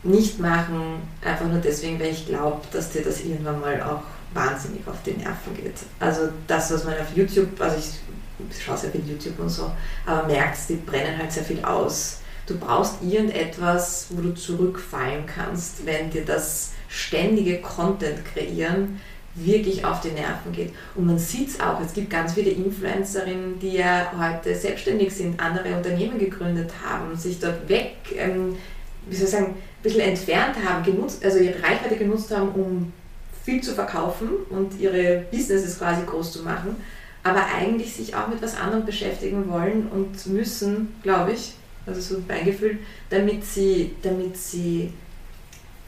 nicht machen, einfach nur deswegen, weil ich glaube, dass dir das irgendwann mal auch wahnsinnig auf die Nerven geht. Also das, was man auf YouTube, also ich schaue sehr viel YouTube und so, aber merkst, die brennen halt sehr viel aus. Du brauchst irgendetwas, wo du zurückfallen kannst, wenn dir das ständige Content kreieren wirklich auf die Nerven geht. Und man sieht es auch, es gibt ganz viele Influencerinnen, die ja heute selbstständig sind, andere Unternehmen gegründet haben, sich dort weg, ähm, wie soll ich sagen, ein bisschen entfernt haben, genutzt, also ihre Reichweite genutzt haben, um viel zu verkaufen und ihre Businesses quasi groß zu machen, aber eigentlich sich auch mit was anderem beschäftigen wollen und müssen, glaube ich, also so mein Gefühl, damit sie, damit sie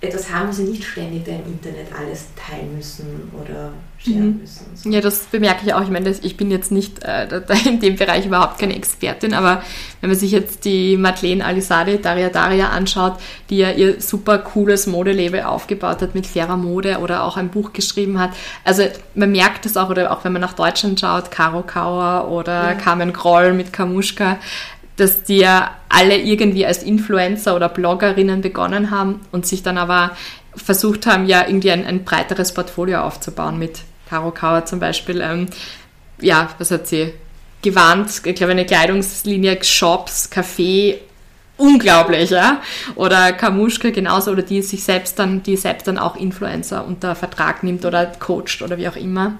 etwas haben, wo sie nicht ständig da im Internet alles teilen müssen oder mhm. müssen. So. Ja, das bemerke ich auch. Ich meine, ich bin jetzt nicht äh, in dem Bereich überhaupt keine Expertin, aber wenn man sich jetzt die Madeleine Alisade, Daria Daria anschaut, die ja ihr super cooles Modelabel aufgebaut hat mit fairer Mode oder auch ein Buch geschrieben hat. Also man merkt das auch, oder auch wenn man nach Deutschland schaut, Caro Kauer oder ja. Carmen Groll mit Kamuschka, dass die ja alle irgendwie als Influencer oder Bloggerinnen begonnen haben und sich dann aber versucht haben, ja irgendwie ein, ein breiteres Portfolio aufzubauen mit Caro Kauer zum Beispiel. Ähm, ja, was hat sie? Gewandt, ich glaube eine Kleidungslinie, Shops, Café, unglaublich, ja. Oder Kamuschka genauso, oder die sich selbst dann, die selbst dann auch Influencer unter Vertrag nimmt oder coacht oder wie auch immer.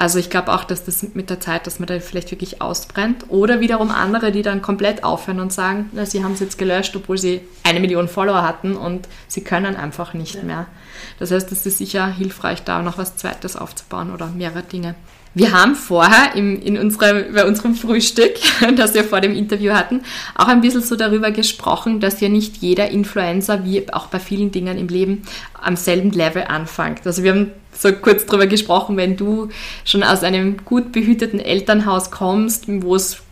Also ich glaube auch, dass das mit der Zeit, dass man da vielleicht wirklich ausbrennt. Oder wiederum andere, die dann komplett aufhören und sagen, na, sie haben es jetzt gelöscht, obwohl sie eine Million Follower hatten und sie können einfach nicht ja. mehr. Das heißt, es ist sicher hilfreich, da noch was Zweites aufzubauen oder mehrere Dinge. Wir haben vorher im, in unserem, bei unserem Frühstück, das wir vor dem Interview hatten, auch ein bisschen so darüber gesprochen, dass ja nicht jeder Influencer, wie auch bei vielen Dingen im Leben, am selben Level anfängt. Also wir haben so kurz darüber gesprochen, wenn du schon aus einem gut behüteten Elternhaus kommst, wo es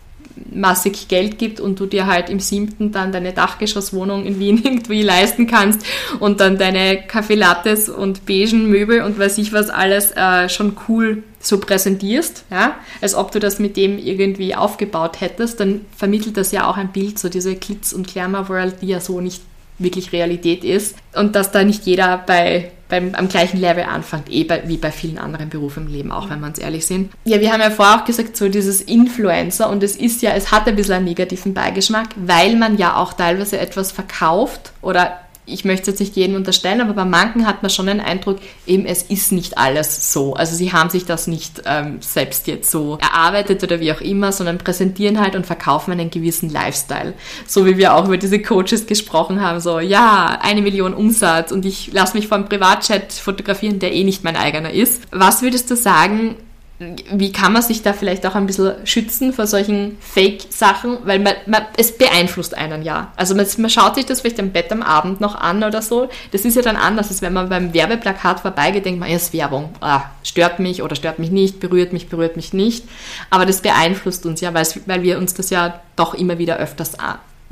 massig Geld gibt und du dir halt im siebten dann deine Dachgeschosswohnung in Wien irgendwie leisten kannst und dann deine Kaffeelattes und beigen Möbel und weiß ich was alles äh, schon cool so präsentierst, ja, als ob du das mit dem irgendwie aufgebaut hättest, dann vermittelt das ja auch ein Bild, so diese Glitz- und Glamour-World, die ja so nicht wirklich Realität ist. Und dass da nicht jeder bei beim, am gleichen Level anfängt, eh bei, wie bei vielen anderen Berufen im Leben, auch wenn wir uns ehrlich sind. Ja, wir haben ja vorher auch gesagt, so dieses Influencer und es ist ja, es hat ein bisschen einen negativen Beigeschmack, weil man ja auch teilweise etwas verkauft oder ich möchte es jetzt nicht jedem unterstellen, aber bei manchen hat man schon den Eindruck, eben es ist nicht alles so. Also sie haben sich das nicht ähm, selbst jetzt so erarbeitet oder wie auch immer, sondern präsentieren halt und verkaufen einen gewissen Lifestyle. So wie wir auch über diese Coaches gesprochen haben, so ja, eine Million Umsatz und ich lasse mich vom Privatchat fotografieren, der eh nicht mein eigener ist. Was würdest du sagen, wie kann man sich da vielleicht auch ein bisschen schützen vor solchen Fake-Sachen? Weil man, man, es beeinflusst einen ja. Also man, man, schaut sich das vielleicht im Bett am Abend noch an oder so. Das ist ja dann anders, als wenn man beim Werbeplakat vorbeigeht, man, ist Werbung. Ah, stört mich oder stört mich nicht, berührt mich, berührt mich nicht. Aber das beeinflusst uns ja, weil wir uns das ja doch immer wieder öfters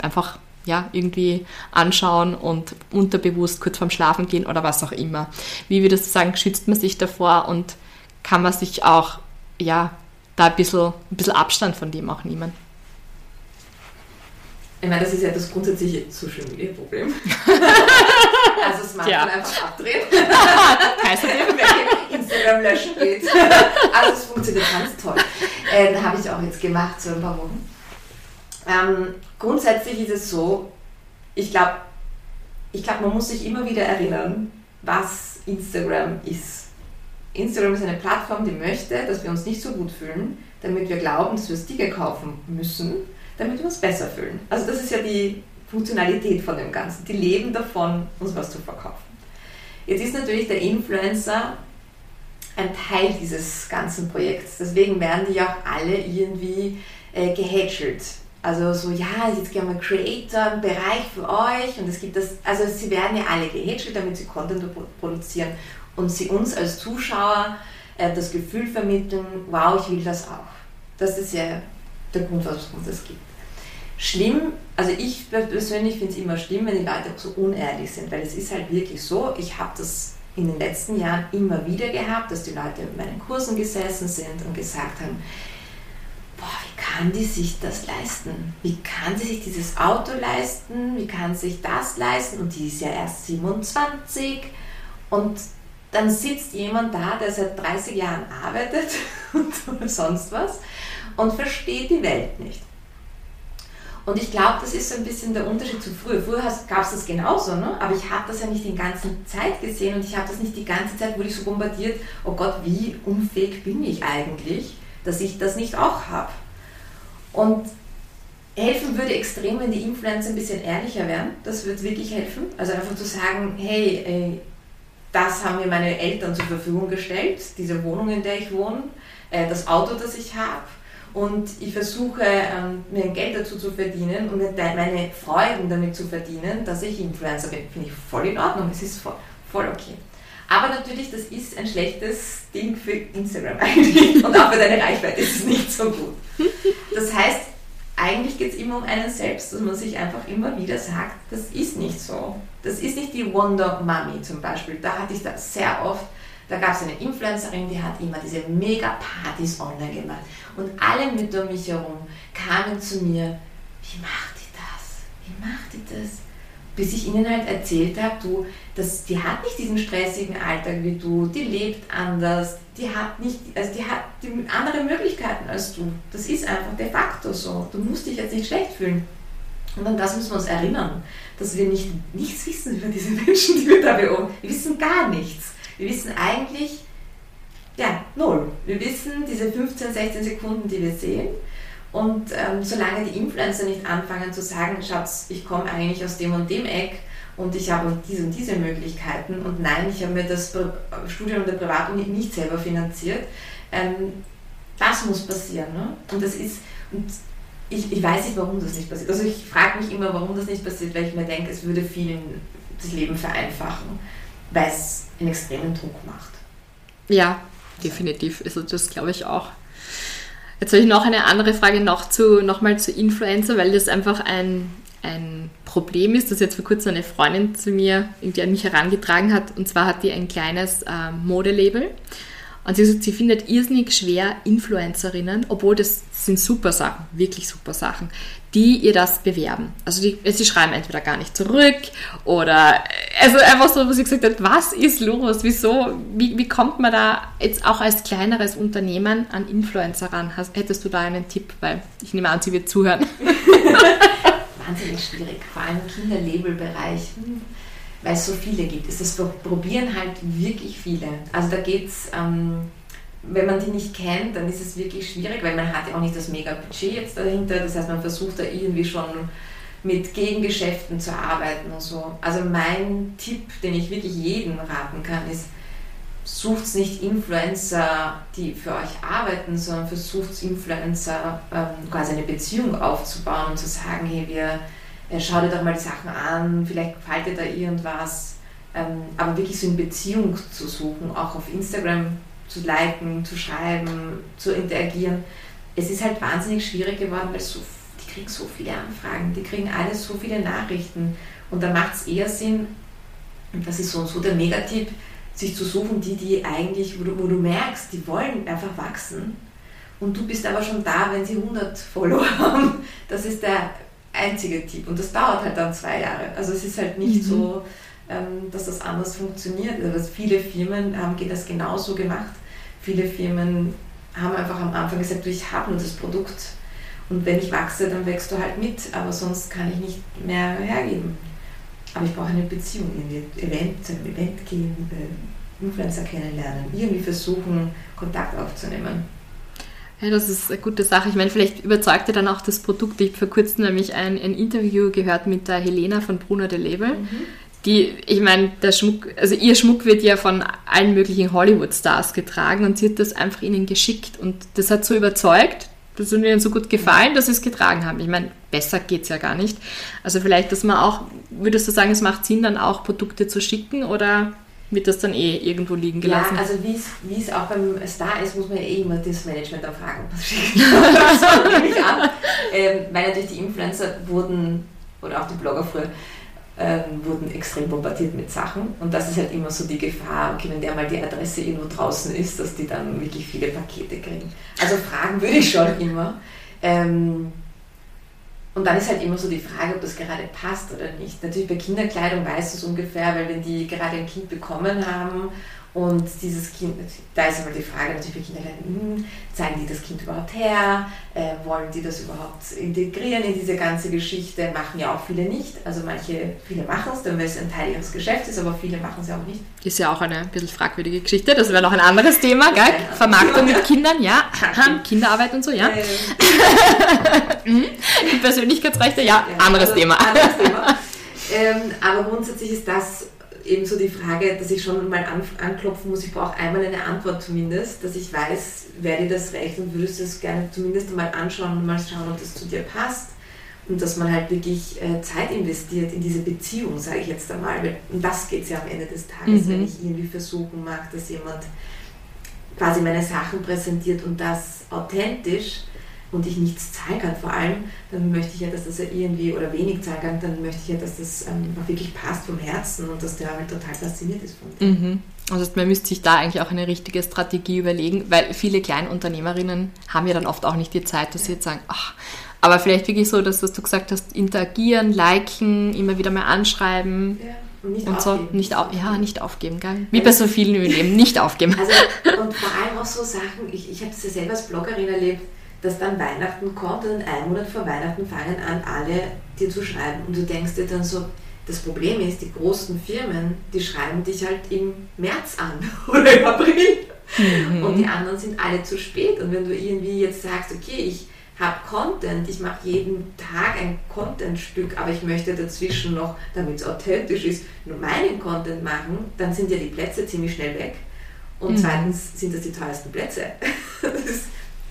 einfach ja, irgendwie anschauen und unterbewusst kurz vorm Schlafen gehen oder was auch immer. Wie würdest du sagen, schützt man sich davor und kann man sich auch, ja, da ein bisschen, ein bisschen Abstand von dem auch nehmen. Ich meine, das ist ja das grundsätzliche Social Media Problem. also das Smartphone ja. einfach abdrehen. Wenn Instagram löschen geht. Also es funktioniert ganz toll. Äh, habe ich auch jetzt gemacht, so ein paar Wochen. Ähm, grundsätzlich ist es so, ich glaube, ich glaub, man muss sich immer wieder erinnern, was Instagram ist. Instagram ist eine Plattform, die möchte, dass wir uns nicht so gut fühlen, damit wir glauben, dass wir Sticker kaufen müssen, damit wir uns besser fühlen. Also das ist ja die Funktionalität von dem Ganzen. Die leben davon, uns was zu verkaufen. Jetzt ist natürlich der Influencer ein Teil dieses ganzen Projekts. Deswegen werden die auch alle irgendwie äh, gehätschelt. Also so, ja, jetzt gerne mal Creator, ein Bereich für euch und es gibt das, also sie werden ja alle gehätschelt, damit sie Content produzieren und sie uns als Zuschauer äh, das Gefühl vermitteln, wow, ich will das auch. Das ist ja der Grund, warum es das gibt. Schlimm, also ich persönlich finde es immer schlimm, wenn die Leute so unehrlich sind, weil es ist halt wirklich so, ich habe das in den letzten Jahren immer wieder gehabt, dass die Leute in meinen Kursen gesessen sind und gesagt haben, boah, wie kann die sich das leisten? Wie kann sie sich dieses Auto leisten? Wie kann sie sich das leisten? Und die ist ja erst 27 und dann sitzt jemand da, der seit 30 Jahren arbeitet und sonst was und versteht die Welt nicht. Und ich glaube, das ist so ein bisschen der Unterschied zu früher. Früher gab es das genauso, ne? aber ich habe das ja nicht die ganze Zeit gesehen und ich habe das nicht die ganze Zeit, wurde ich so bombardiert, oh Gott, wie unfähig bin ich eigentlich, dass ich das nicht auch habe. Und helfen würde extrem, wenn die Influencer ein bisschen ehrlicher wären. Das würde wirklich helfen. Also einfach zu sagen, hey, das haben mir meine Eltern zur Verfügung gestellt, diese Wohnung, in der ich wohne, äh, das Auto, das ich habe und ich versuche, ähm, mir Geld dazu zu verdienen und meine Freuden damit zu verdienen, dass ich Influencer bin. Finde ich voll in Ordnung, es ist voll, voll okay. Aber natürlich, das ist ein schlechtes Ding für Instagram eigentlich und auch für deine Reichweite ist es nicht so gut. Das heißt, eigentlich geht es immer um einen selbst, dass man sich einfach immer wieder sagt, das ist nicht so. Das ist nicht die Wonder Mommy zum Beispiel. Da hatte ich das sehr oft da gab es eine Influencerin, die hat immer diese Mega-Partys online gemacht. Und alle Mütter um mich herum kamen zu mir, wie macht die das? Wie macht die das? Bis ich ihnen halt erzählt habe, du, das, die hat nicht diesen stressigen Alltag wie du, die lebt anders, die hat nicht, also die hat andere Möglichkeiten als du. Das ist einfach de facto so. Du musst dich jetzt nicht schlecht fühlen. Und an das müssen wir uns erinnern, dass wir nicht, nichts wissen über diese Menschen, die wir da beobachten. Wir wissen gar nichts. Wir wissen eigentlich, ja, null. Wir wissen diese 15, 16 Sekunden, die wir sehen. Und ähm, solange die Influencer nicht anfangen zu sagen, Schatz, ich komme eigentlich aus dem und dem Eck und ich habe diese und diese Möglichkeiten und nein, ich habe mir das Studium der Privatuni nicht selber finanziert, ähm, das muss passieren. Ne? Und das ist, und ich, ich weiß nicht, warum das nicht passiert. Also ich frage mich immer, warum das nicht passiert, weil ich mir denke, es würde vielen das Leben vereinfachen weil es einen extremen Druck macht. Ja, definitiv. Also das glaube ich auch. Jetzt habe ich noch eine andere Frage noch zu, nochmal zu Influencer, weil das einfach ein, ein Problem ist, das jetzt vor kurzem eine Freundin zu mir irgendwie an mich herangetragen hat. Und zwar hat die ein kleines äh, Modelabel. Und sie sagt, sie findet irrsinnig schwer Influencerinnen, obwohl das sind super Sachen, wirklich super Sachen, die ihr das bewerben. Also die, sie schreiben entweder gar nicht zurück oder also einfach so, wo sie gesagt hat, was ist los? Wieso? Wie, wie kommt man da jetzt auch als kleineres Unternehmen an Influencer ran? Hast, hättest du da einen Tipp? Weil ich nehme an, sie wird zuhören. Wahnsinnig schwierig, vor allem im Kinderlabelbereich. Hm weil es so viele gibt. Das probieren halt wirklich viele. Also da geht es, ähm, wenn man die nicht kennt, dann ist es wirklich schwierig, weil man hat ja auch nicht das mega Budget jetzt dahinter. Das heißt, man versucht da irgendwie schon mit Gegengeschäften zu arbeiten und so. Also mein Tipp, den ich wirklich jedem raten kann, ist, sucht nicht Influencer, die für euch arbeiten, sondern versucht Influencer ähm, quasi eine Beziehung aufzubauen und zu sagen, hey, wir schau dir doch mal die Sachen an, vielleicht gefällt dir da irgendwas. Ähm, aber wirklich so in Beziehung zu suchen, auch auf Instagram zu liken, zu schreiben, zu interagieren. Es ist halt wahnsinnig schwierig geworden, weil so, die kriegen so viele Anfragen, die kriegen alle so viele Nachrichten. Und da macht es eher Sinn, und das ist so so der Megatipp, sich zu suchen, die, die eigentlich, wo du, wo du merkst, die wollen einfach wachsen. Und du bist aber schon da, wenn sie 100 Follower haben. Das ist der einzige Tipp. Und das dauert halt dann zwei Jahre. Also es ist halt nicht mhm. so, ähm, dass das anders funktioniert. Also viele Firmen haben das genauso gemacht. Viele Firmen haben einfach am Anfang gesagt, ich habe nur das Produkt. Und wenn ich wachse, dann wächst du halt mit, aber sonst kann ich nicht mehr hergeben. Aber ich brauche eine Beziehung, irgendwie Event, zum Event gehen, Influencer kennenlernen, irgendwie versuchen, Kontakt aufzunehmen. Ja, das ist eine gute Sache. Ich meine, vielleicht überzeugt ihr dann auch das Produkt. Ich habe vor kurzem nämlich ein, ein, Interview gehört mit der Helena von Bruno de Label. Mhm. Die, ich meine, der Schmuck, also ihr Schmuck wird ja von allen möglichen Hollywood-Stars getragen und sie hat das einfach ihnen geschickt und das hat so überzeugt, das hat ihnen so gut gefallen, dass sie es getragen haben. Ich meine, besser geht es ja gar nicht. Also vielleicht, dass man auch, würdest du sagen, es macht Sinn, dann auch Produkte zu schicken oder wird das dann eh irgendwo liegen gelassen? Ja, also wie es auch beim Star ist, muss man ja eh immer das Management auch fragen. das nehme ich an. Ähm, weil natürlich die Influencer wurden, oder auch die Blogger früher, ähm, wurden extrem bombardiert mit Sachen. Und das ist halt immer so die Gefahr, okay, wenn der mal die Adresse irgendwo draußen ist, dass die dann wirklich viele Pakete kriegen. Also fragen würde ich schon immer. Ähm, und dann ist halt immer so die Frage, ob das gerade passt oder nicht. Natürlich bei Kinderkleidung weißt du es ungefähr, weil wenn die gerade ein Kind bekommen haben und dieses Kind, da ist immer die Frage natürlich für Kinder, hm, zeigen die das Kind überhaupt her? Äh, wollen die das überhaupt integrieren in diese ganze Geschichte? Machen ja auch viele nicht. Also manche, viele machen es, weil es ein Teil ihres Geschäfts ist, aber viele machen es ja auch nicht. Ist ja auch eine ein bisschen fragwürdige Geschichte. Das wäre noch ein anderes Thema, gell? Vermarktung mit Kindern, ja. Kinderarbeit und so, ja. Ähm. Persönlichkeitsrechte, ja. ja anderes also, Thema. Anderes Thema. ähm, aber grundsätzlich ist das eben so die Frage, dass ich schon mal an, anklopfen muss, ich brauche einmal eine Antwort zumindest, dass ich weiß, wer dir das recht und würdest du es gerne zumindest einmal anschauen und mal schauen, ob das zu dir passt. Und dass man halt wirklich äh, Zeit investiert in diese Beziehung, sage ich jetzt einmal. Und das geht es ja am Ende des Tages, mhm. wenn ich irgendwie versuchen mag, dass jemand quasi meine Sachen präsentiert und das authentisch und ich nichts zahlen kann, vor allem, dann möchte ich ja, dass das ja irgendwie, oder wenig zahlen kann, dann möchte ich ja, dass das ähm, wirklich passt vom Herzen und dass der halt total fasziniert ist von dem. Mhm. Also man müsste sich da eigentlich auch eine richtige Strategie überlegen, weil viele Kleinunternehmerinnen haben ja dann oft auch nicht die Zeit, dass sie jetzt sagen, ach, aber vielleicht wirklich so, dass, dass du gesagt hast, interagieren, liken, immer wieder mal anschreiben. Ja. Und, nicht und so nicht, auf, ja, nicht aufgeben, gell? Wie bei so vielen im Leben, nicht aufgeben. Also, und vor allem auch so Sachen, ich, ich habe das ja selber als Bloggerin erlebt, dass dann Weihnachten kommt und einen Monat vor Weihnachten fangen an, alle dir zu schreiben. Und du denkst dir dann so, das Problem ist, die großen Firmen, die schreiben dich halt im März an oder im April. Mhm. Und die anderen sind alle zu spät. Und wenn du irgendwie jetzt sagst, okay, ich habe Content, ich mache jeden Tag ein Contentstück, aber ich möchte dazwischen noch, damit es authentisch ist, nur meinen Content machen, dann sind ja die Plätze ziemlich schnell weg. Und mhm. zweitens sind das die teuersten Plätze. ist,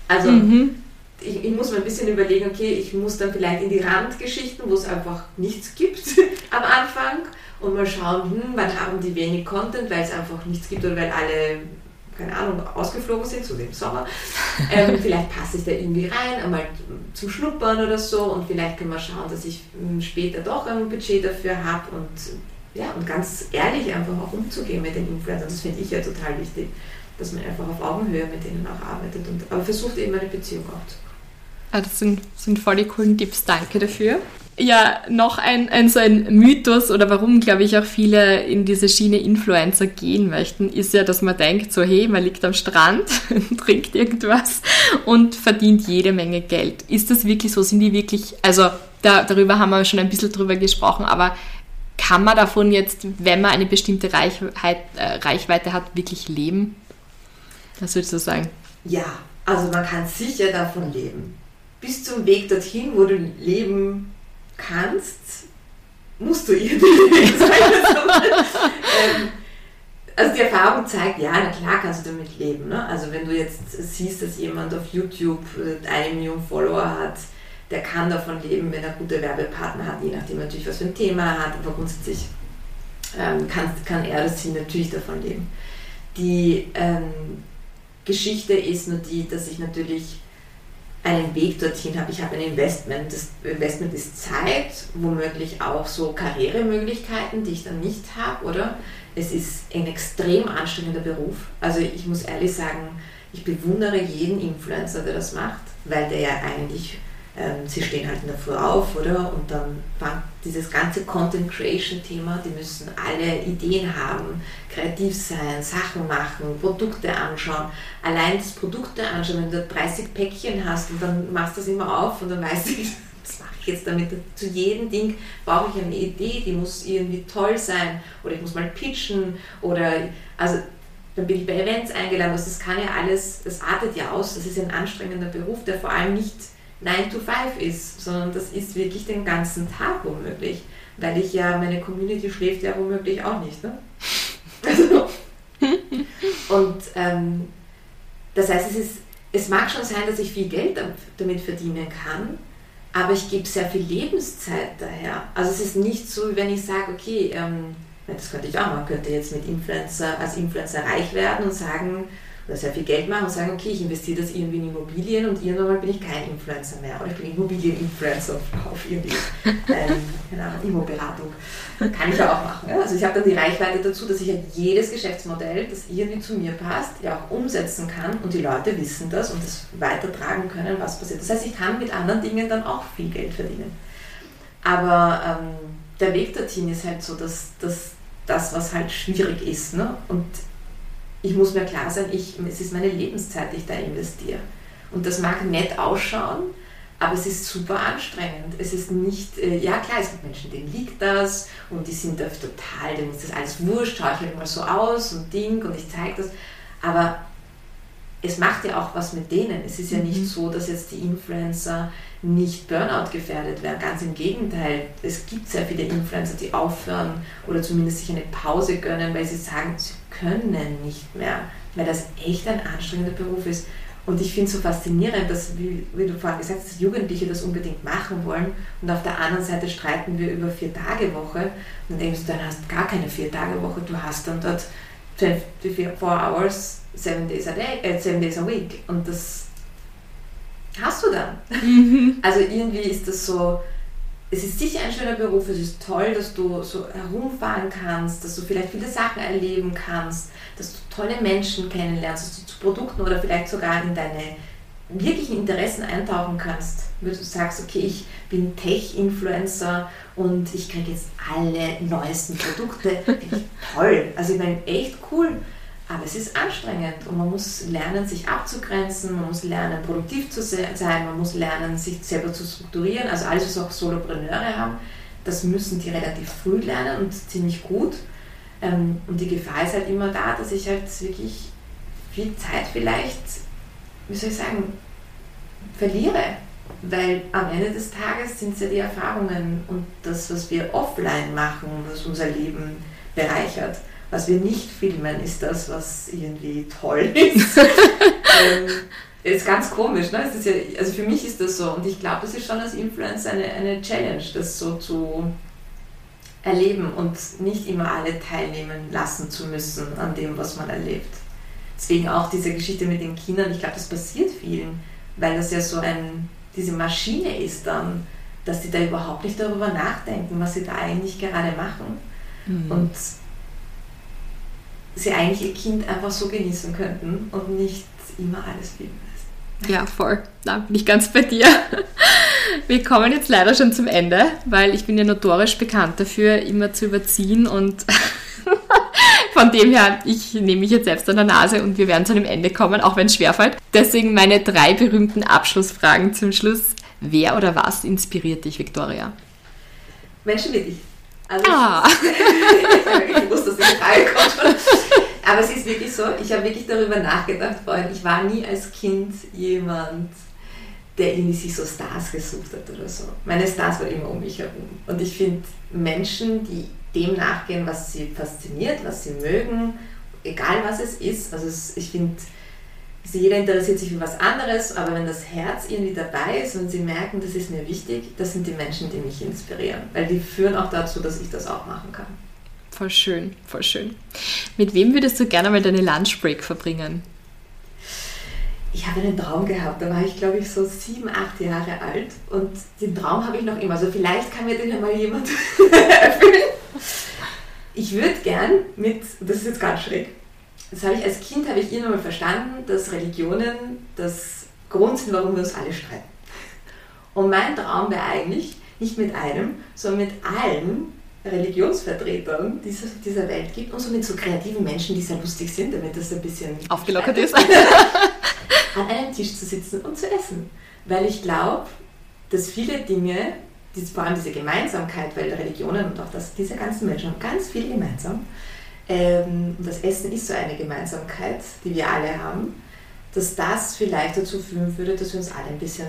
also mhm ich, ich, muss mir ein bisschen überlegen, okay, ich muss dann vielleicht in die Randgeschichten, wo es einfach nichts gibt am Anfang und mal schauen, hm, wann haben die wenig Content, weil es einfach nichts gibt oder weil alle, keine Ahnung, ausgeflogen sind, wie im Sommer. Ähm, vielleicht passe ich da irgendwie rein, einmal zum Schnuppern oder so und vielleicht können wir schauen, dass ich hm, später doch ein Budget dafür habe und ja, und ganz ehrlich einfach auch umzugehen mit den Influencern. Das finde ich ja total wichtig, dass man einfach auf Augenhöhe mit denen auch arbeitet und aber versucht eben eine Beziehung aufzubauen. Ah, das sind, sind voll die coolen Tipps, danke dafür. Ja, noch ein, ein so ein Mythos oder warum, glaube ich, auch viele in diese Schiene Influencer gehen möchten, ist ja, dass man denkt, so hey, man liegt am Strand, trinkt irgendwas und verdient jede Menge Geld. Ist das wirklich so? Sind die wirklich, also da, darüber haben wir schon ein bisschen drüber gesprochen, aber kann man davon jetzt, wenn man eine bestimmte Reichweite, äh, Reichweite hat, wirklich leben? Was würdest du sagen? Ja, also man kann sicher davon leben bis zum Weg dorthin, wo du leben kannst, musst du irgendwie leben. ähm, also die Erfahrung zeigt, ja, na klar kannst du damit leben. Ne? Also wenn du jetzt siehst, dass jemand auf YouTube äh, eine Million Follower hat, der kann davon leben, wenn er gute Werbepartner hat, je nachdem natürlich, was für ein Thema er hat, aber grundsätzlich ähm, kann, kann er das Ziel natürlich davon leben. Die ähm, Geschichte ist nur die, dass ich natürlich einen Weg dorthin habe. Ich habe ein Investment. Das Investment ist Zeit, womöglich auch so Karrieremöglichkeiten, die ich dann nicht habe, oder? Es ist ein extrem anstrengender Beruf. Also ich muss ehrlich sagen, ich bewundere jeden Influencer, der das macht, weil der ja eigentlich ähm, sie stehen halt in der Früh auf, oder? Und dann dieses ganze Content Creation Thema, die müssen alle Ideen haben, kreativ sein, Sachen machen, Produkte anschauen. Allein das Produkte anschauen, wenn du 30 Päckchen hast und dann machst du das immer auf und dann weißt du, was mache ich jetzt damit? Zu jedem Ding brauche ich eine Idee, die muss irgendwie toll sein oder ich muss mal pitchen oder also dann bin ich bei Events eingeladen. Also das kann ja alles, das artet ja aus, das ist ein anstrengender Beruf, der vor allem nicht 9 to 5 ist, sondern das ist wirklich den ganzen Tag womöglich. Weil ich ja, meine Community schläft ja womöglich auch nicht. Ne? Also, und ähm, das heißt, es ist es mag schon sein, dass ich viel Geld damit verdienen kann, aber ich gebe sehr viel Lebenszeit daher. Also es ist nicht so, wie wenn ich sage, okay, ähm, das könnte ich auch machen, könnte jetzt mit Influencer, als Influencer reich werden und sagen, oder sehr viel Geld machen und sagen, okay, ich investiere das irgendwie in Immobilien und irgendwann bin ich kein Influencer mehr oder ich bin Immobilieninfluencer auf irgendwie ähm, genau, Immoberatung. Kann ich ja auch machen. Ja? Also ich habe dann die Reichweite dazu, dass ich halt jedes Geschäftsmodell, das irgendwie zu mir passt, ja auch umsetzen kann und die Leute wissen das und das weitertragen können, was passiert. Das heißt, ich kann mit anderen Dingen dann auch viel Geld verdienen. Aber ähm, der Weg dorthin ist halt so, dass, dass das, was halt schwierig ist. Ne? Und ich muss mir klar sein, ich, es ist meine Lebenszeit, die ich da investiere. Und das mag nett ausschauen, aber es ist super anstrengend. Es ist nicht, äh, ja klar, es gibt Menschen, denen liegt das und die sind da total, denen ist das alles wurscht, schaue ich halt mal so aus und Ding und ich zeige das. Aber es macht ja auch was mit denen. Es ist ja nicht mhm. so, dass jetzt die Influencer nicht Burnout gefährdet werden. Ganz im Gegenteil. Es gibt sehr viele Influencer, die aufhören oder zumindest sich eine Pause gönnen, weil sie sagen, sie können nicht mehr, weil das echt ein anstrengender Beruf ist. Und ich finde es so faszinierend, dass, wie, wie, du vorhin gesagt hast, dass Jugendliche das unbedingt machen wollen und auf der anderen Seite streiten wir über Vier-Tage-Woche. Und dann denkst du, dann hast du gar keine Vier-Tage-Woche, du hast dann dort 24 hours, seven days a day, äh, seven days a week. Und das hast du dann. Mhm. Also irgendwie ist das so, es ist sicher ein schöner Beruf, es ist toll, dass du so herumfahren kannst, dass du vielleicht viele Sachen erleben kannst, dass du tolle Menschen kennenlernst, dass du zu Produkten oder vielleicht sogar in deine wirklichen Interessen eintauchen kannst, wenn du sagst, okay, ich bin Tech-Influencer und ich kriege jetzt alle neuesten Produkte, ich toll. Also ich meine, echt cool. Aber es ist anstrengend und man muss lernen, sich abzugrenzen, man muss lernen, produktiv zu sein, man muss lernen, sich selber zu strukturieren. Also alles, was auch Solopreneure haben, das müssen die relativ früh lernen und ziemlich gut. Ähm, und die Gefahr ist halt immer da, dass ich halt wirklich viel Zeit vielleicht, wie soll ich sagen, verliere. Weil am Ende des Tages sind es ja die Erfahrungen und das, was wir offline machen, was unser Leben bereichert. Was wir nicht filmen, ist das, was irgendwie toll ist. ähm, ist ganz komisch, ne? Ja, also für mich ist das so und ich glaube, das ist schon als Influencer eine, eine Challenge, das so zu erleben und nicht immer alle teilnehmen lassen zu müssen an dem, was man erlebt. Deswegen auch diese Geschichte mit den Kindern, ich glaube, das passiert vielen, weil das ja so ein, diese Maschine ist dann, dass die da überhaupt nicht darüber nachdenken, was sie da eigentlich gerade machen. Mhm. Und sie eigentlich ihr Kind einfach so genießen könnten und nicht immer alles lieben lassen. Ja, voll. Da bin ich ganz bei dir. Wir kommen jetzt leider schon zum Ende, weil ich bin ja notorisch bekannt dafür, immer zu überziehen und von dem her, ich nehme mich jetzt selbst an der Nase und wir werden zu einem Ende kommen, auch wenn es schwerfällt. Deswegen meine drei berühmten Abschlussfragen zum Schluss. Wer oder was inspiriert dich, Victoria? Menschen wie dich. Also ah. ich wusste, dass die Frage kommt. Aber es ist wirklich so, ich habe wirklich darüber nachgedacht vorhin. Ich war nie als Kind jemand, der irgendwie sich so Stars gesucht hat oder so. Meine Stars waren immer um mich herum. Und ich finde Menschen, die dem nachgehen, was sie fasziniert, was sie mögen, egal was es ist. Also es, ich finde, also jeder interessiert sich für was anderes, aber wenn das Herz irgendwie dabei ist und sie merken, das ist mir wichtig, das sind die Menschen, die mich inspirieren, weil die führen auch dazu, dass ich das auch machen kann. Voll schön, voll schön. Mit wem würdest du gerne mal deine Lunchbreak verbringen? Ich habe einen Traum gehabt, da war ich glaube ich so sieben, acht Jahre alt und den Traum habe ich noch immer. Also vielleicht kann mir den ja mal jemand erfüllen. Ich würde gern mit, das ist jetzt ganz schräg, das habe ich als Kind, habe ich irgendwann mal verstanden, dass Religionen das Grund sind, warum wir uns alle streiten. Und mein Traum wäre eigentlich, nicht mit einem, sondern mit allen Religionsvertretern, die es auf dieser Welt gibt und so mit so kreativen Menschen, die sehr lustig sind, damit das ein bisschen aufgelockert ist, an einem Tisch zu sitzen und zu essen. Weil ich glaube, dass viele Dinge, vor allem diese Gemeinsamkeit, weil Religionen und auch das, diese ganzen Menschen haben ganz viel gemeinsam, ähm, das Essen ist so eine Gemeinsamkeit, die wir alle haben, dass das vielleicht dazu führen würde, dass wir uns alle ein bisschen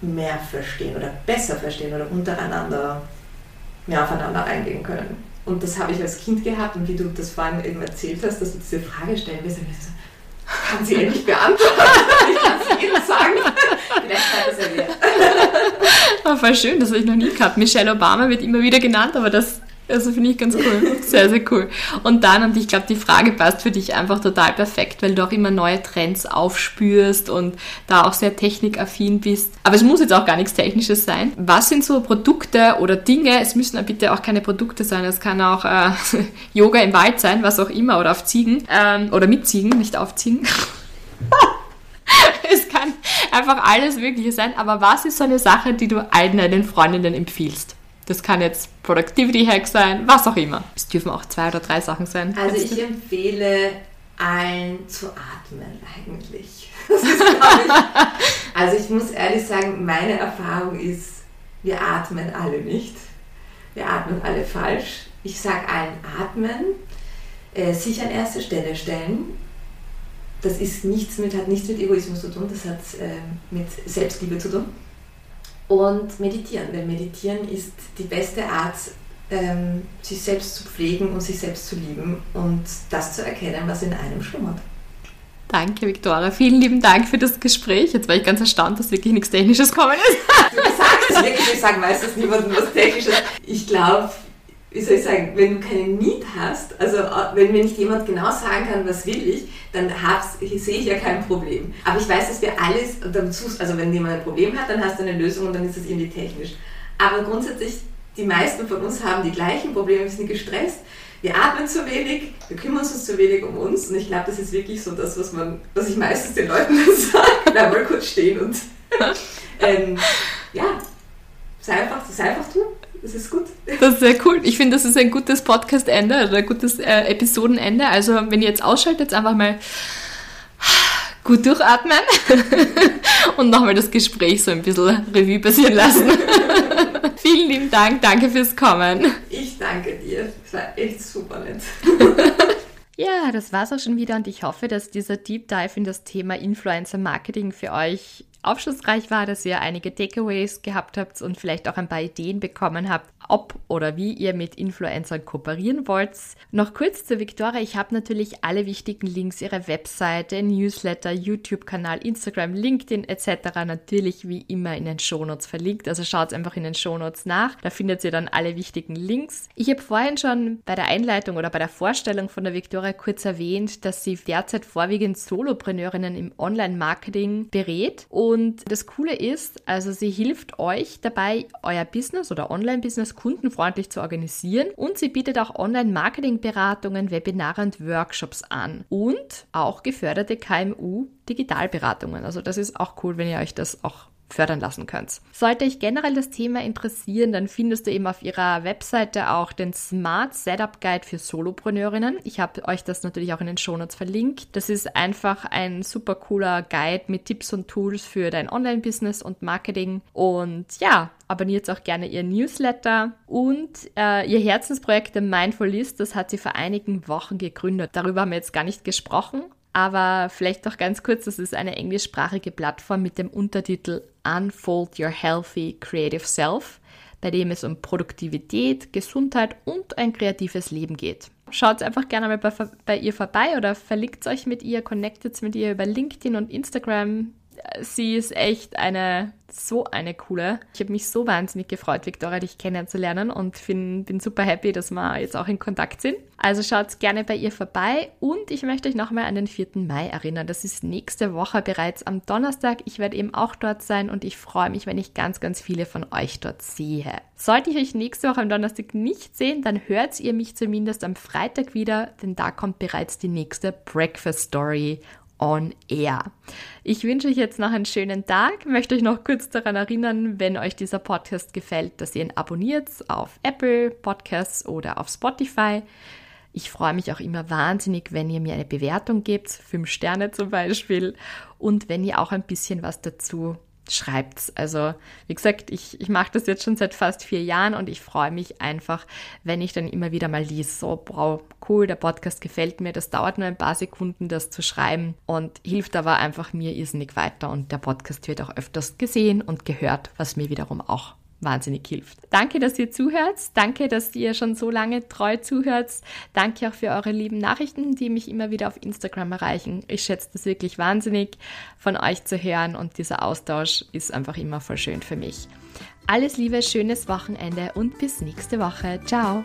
mehr verstehen oder besser verstehen oder untereinander mehr aufeinander eingehen können. Und das habe ich als Kind gehabt und wie du das vorhin eben erzählt hast, dass du diese Frage stellen willst, so, kann sie endlich beantworten. Ich kann es jedem sagen. Vielleicht hat das erwähnt. Oh, voll schön, das habe ich noch nie gehabt. Michelle Obama wird immer wieder genannt, aber das also finde ich ganz cool. Sehr, sehr cool. Und dann, und ich glaube, die Frage passt für dich einfach total perfekt, weil du auch immer neue Trends aufspürst und da auch sehr technikaffin bist. Aber es muss jetzt auch gar nichts Technisches sein. Was sind so Produkte oder Dinge? Es müssen bitte auch keine Produkte sein. Es kann auch äh, Yoga im Wald sein, was auch immer, oder auf Ziegen. Ähm, oder mit Ziegen, nicht auf Ziegen. es kann einfach alles Mögliche sein. Aber was ist so eine Sache, die du allen deinen Freundinnen empfiehlst? Das kann jetzt Productivity Hack sein, was auch immer. Es dürfen auch zwei oder drei Sachen sein. Also ich empfehle allen zu atmen eigentlich. Ist, ich, also ich muss ehrlich sagen, meine Erfahrung ist, wir atmen alle nicht. Wir atmen alle falsch. Ich sage allen atmen, äh, sich an erste Stelle stellen. Das ist nichts mit, hat nichts mit Egoismus zu tun, das hat äh, mit Selbstliebe zu tun und meditieren, weil meditieren ist die beste Art, ähm, sich selbst zu pflegen und sich selbst zu lieben und das zu erkennen, was in einem schlummert. Danke, Viktoria. Vielen lieben Dank für das Gespräch. Jetzt war ich ganz erstaunt, dass wirklich nichts Technisches kommen ist. Du sagst es wirklich, ich sage meistens niemandem was Technisches. Ich glaube, wie soll ich sagen, wenn du keine Need hast, also äh, wenn mir nicht jemand genau sagen kann, was will ich, dann sehe ich ja kein Problem. Aber ich weiß, dass wir alles, also wenn jemand ein Problem hat, dann hast du eine Lösung und dann ist es irgendwie technisch. Aber grundsätzlich, die meisten von uns haben die gleichen Probleme, wir sind gestresst, wir atmen zu wenig, wir kümmern uns zu wenig um uns und ich glaube, das ist wirklich so das, was man, was ich meistens den Leuten sage, da mal kurz stehen und ähm, ja, sei einfach, sei einfach du. Das ist gut. Das ist sehr cool. Ich finde, das ist ein gutes Podcast-Ende oder ein gutes äh, Episodenende. Also, wenn ihr jetzt ausschaltet, einfach mal gut durchatmen und nochmal das Gespräch so ein bisschen Revue passieren lassen. Vielen lieben Dank. Danke fürs Kommen. Ich danke dir. Es war echt super nett. Ja, das war's auch schon wieder und ich hoffe, dass dieser Deep Dive in das Thema Influencer Marketing für euch aufschlussreich war, dass ihr einige Takeaways gehabt habt und vielleicht auch ein paar Ideen bekommen habt, ob oder wie ihr mit Influencern kooperieren wollt. Noch kurz zur Victoria. Ich habe natürlich alle wichtigen Links, ihre Webseite, Newsletter, YouTube-Kanal, Instagram, LinkedIn etc. natürlich wie immer in den Shownotes verlinkt. Also schaut einfach in den Shownotes nach. Da findet ihr dann alle wichtigen Links. Ich habe vorhin schon bei der Einleitung oder bei der Vorstellung von der Victoria kurz erwähnt, dass sie derzeit vorwiegend Solopreneurinnen im Online-Marketing berät und das Coole ist, also sie hilft euch dabei, euer Business oder Online-Business kundenfreundlich zu organisieren und sie bietet auch Online-Marketing-Beratungen, Webinare und Workshops an und auch geförderte KMU-Digitalberatungen. Also das ist auch cool, wenn ihr euch das auch fördern lassen könnt. Sollte euch generell das Thema interessieren, dann findest du eben auf ihrer Webseite auch den Smart Setup Guide für Solopreneurinnen. Ich habe euch das natürlich auch in den Shownotes verlinkt. Das ist einfach ein super cooler Guide mit Tipps und Tools für dein Online-Business und Marketing. Und ja, abonniert auch gerne ihr Newsletter und äh, ihr Herzensprojekt, der Mindful List, das hat sie vor einigen Wochen gegründet. Darüber haben wir jetzt gar nicht gesprochen, aber vielleicht noch ganz kurz, das ist eine englischsprachige Plattform mit dem Untertitel Unfold Your Healthy Creative Self, bei dem es um Produktivität, Gesundheit und ein kreatives Leben geht. Schaut einfach gerne mal bei, bei ihr vorbei oder verlinkt euch mit ihr, connectet mit ihr über LinkedIn und Instagram. Sie ist echt eine so eine coole. Ich habe mich so wahnsinnig gefreut, Victoria, dich kennenzulernen und find, bin super happy, dass wir jetzt auch in Kontakt sind. Also schaut gerne bei ihr vorbei und ich möchte euch nochmal an den 4. Mai erinnern. Das ist nächste Woche bereits am Donnerstag. Ich werde eben auch dort sein und ich freue mich, wenn ich ganz, ganz viele von euch dort sehe. Sollte ich euch nächste Woche am Donnerstag nicht sehen, dann hört ihr mich zumindest am Freitag wieder, denn da kommt bereits die nächste Breakfast Story on Air. Ich wünsche euch jetzt noch einen schönen Tag, möchte euch noch kurz daran erinnern, wenn euch dieser Podcast gefällt, dass ihr ihn abonniert auf Apple Podcasts oder auf Spotify. Ich freue mich auch immer wahnsinnig, wenn ihr mir eine Bewertung gebt, fünf Sterne zum Beispiel, und wenn ihr auch ein bisschen was dazu schreibt's. Also, wie gesagt, ich, ich mache das jetzt schon seit fast vier Jahren und ich freue mich einfach, wenn ich dann immer wieder mal liest, so, wow, cool, der Podcast gefällt mir. Das dauert nur ein paar Sekunden, das zu schreiben und hilft aber einfach mir irrsinnig weiter und der Podcast wird auch öfters gesehen und gehört, was mir wiederum auch wahnsinnig hilft. Danke, dass ihr zuhört. Danke, dass ihr schon so lange treu zuhört. Danke auch für eure lieben Nachrichten, die mich immer wieder auf Instagram erreichen. Ich schätze das wirklich wahnsinnig, von euch zu hören und dieser Austausch ist einfach immer voll schön für mich. Alles Liebe, schönes Wochenende und bis nächste Woche. Ciao!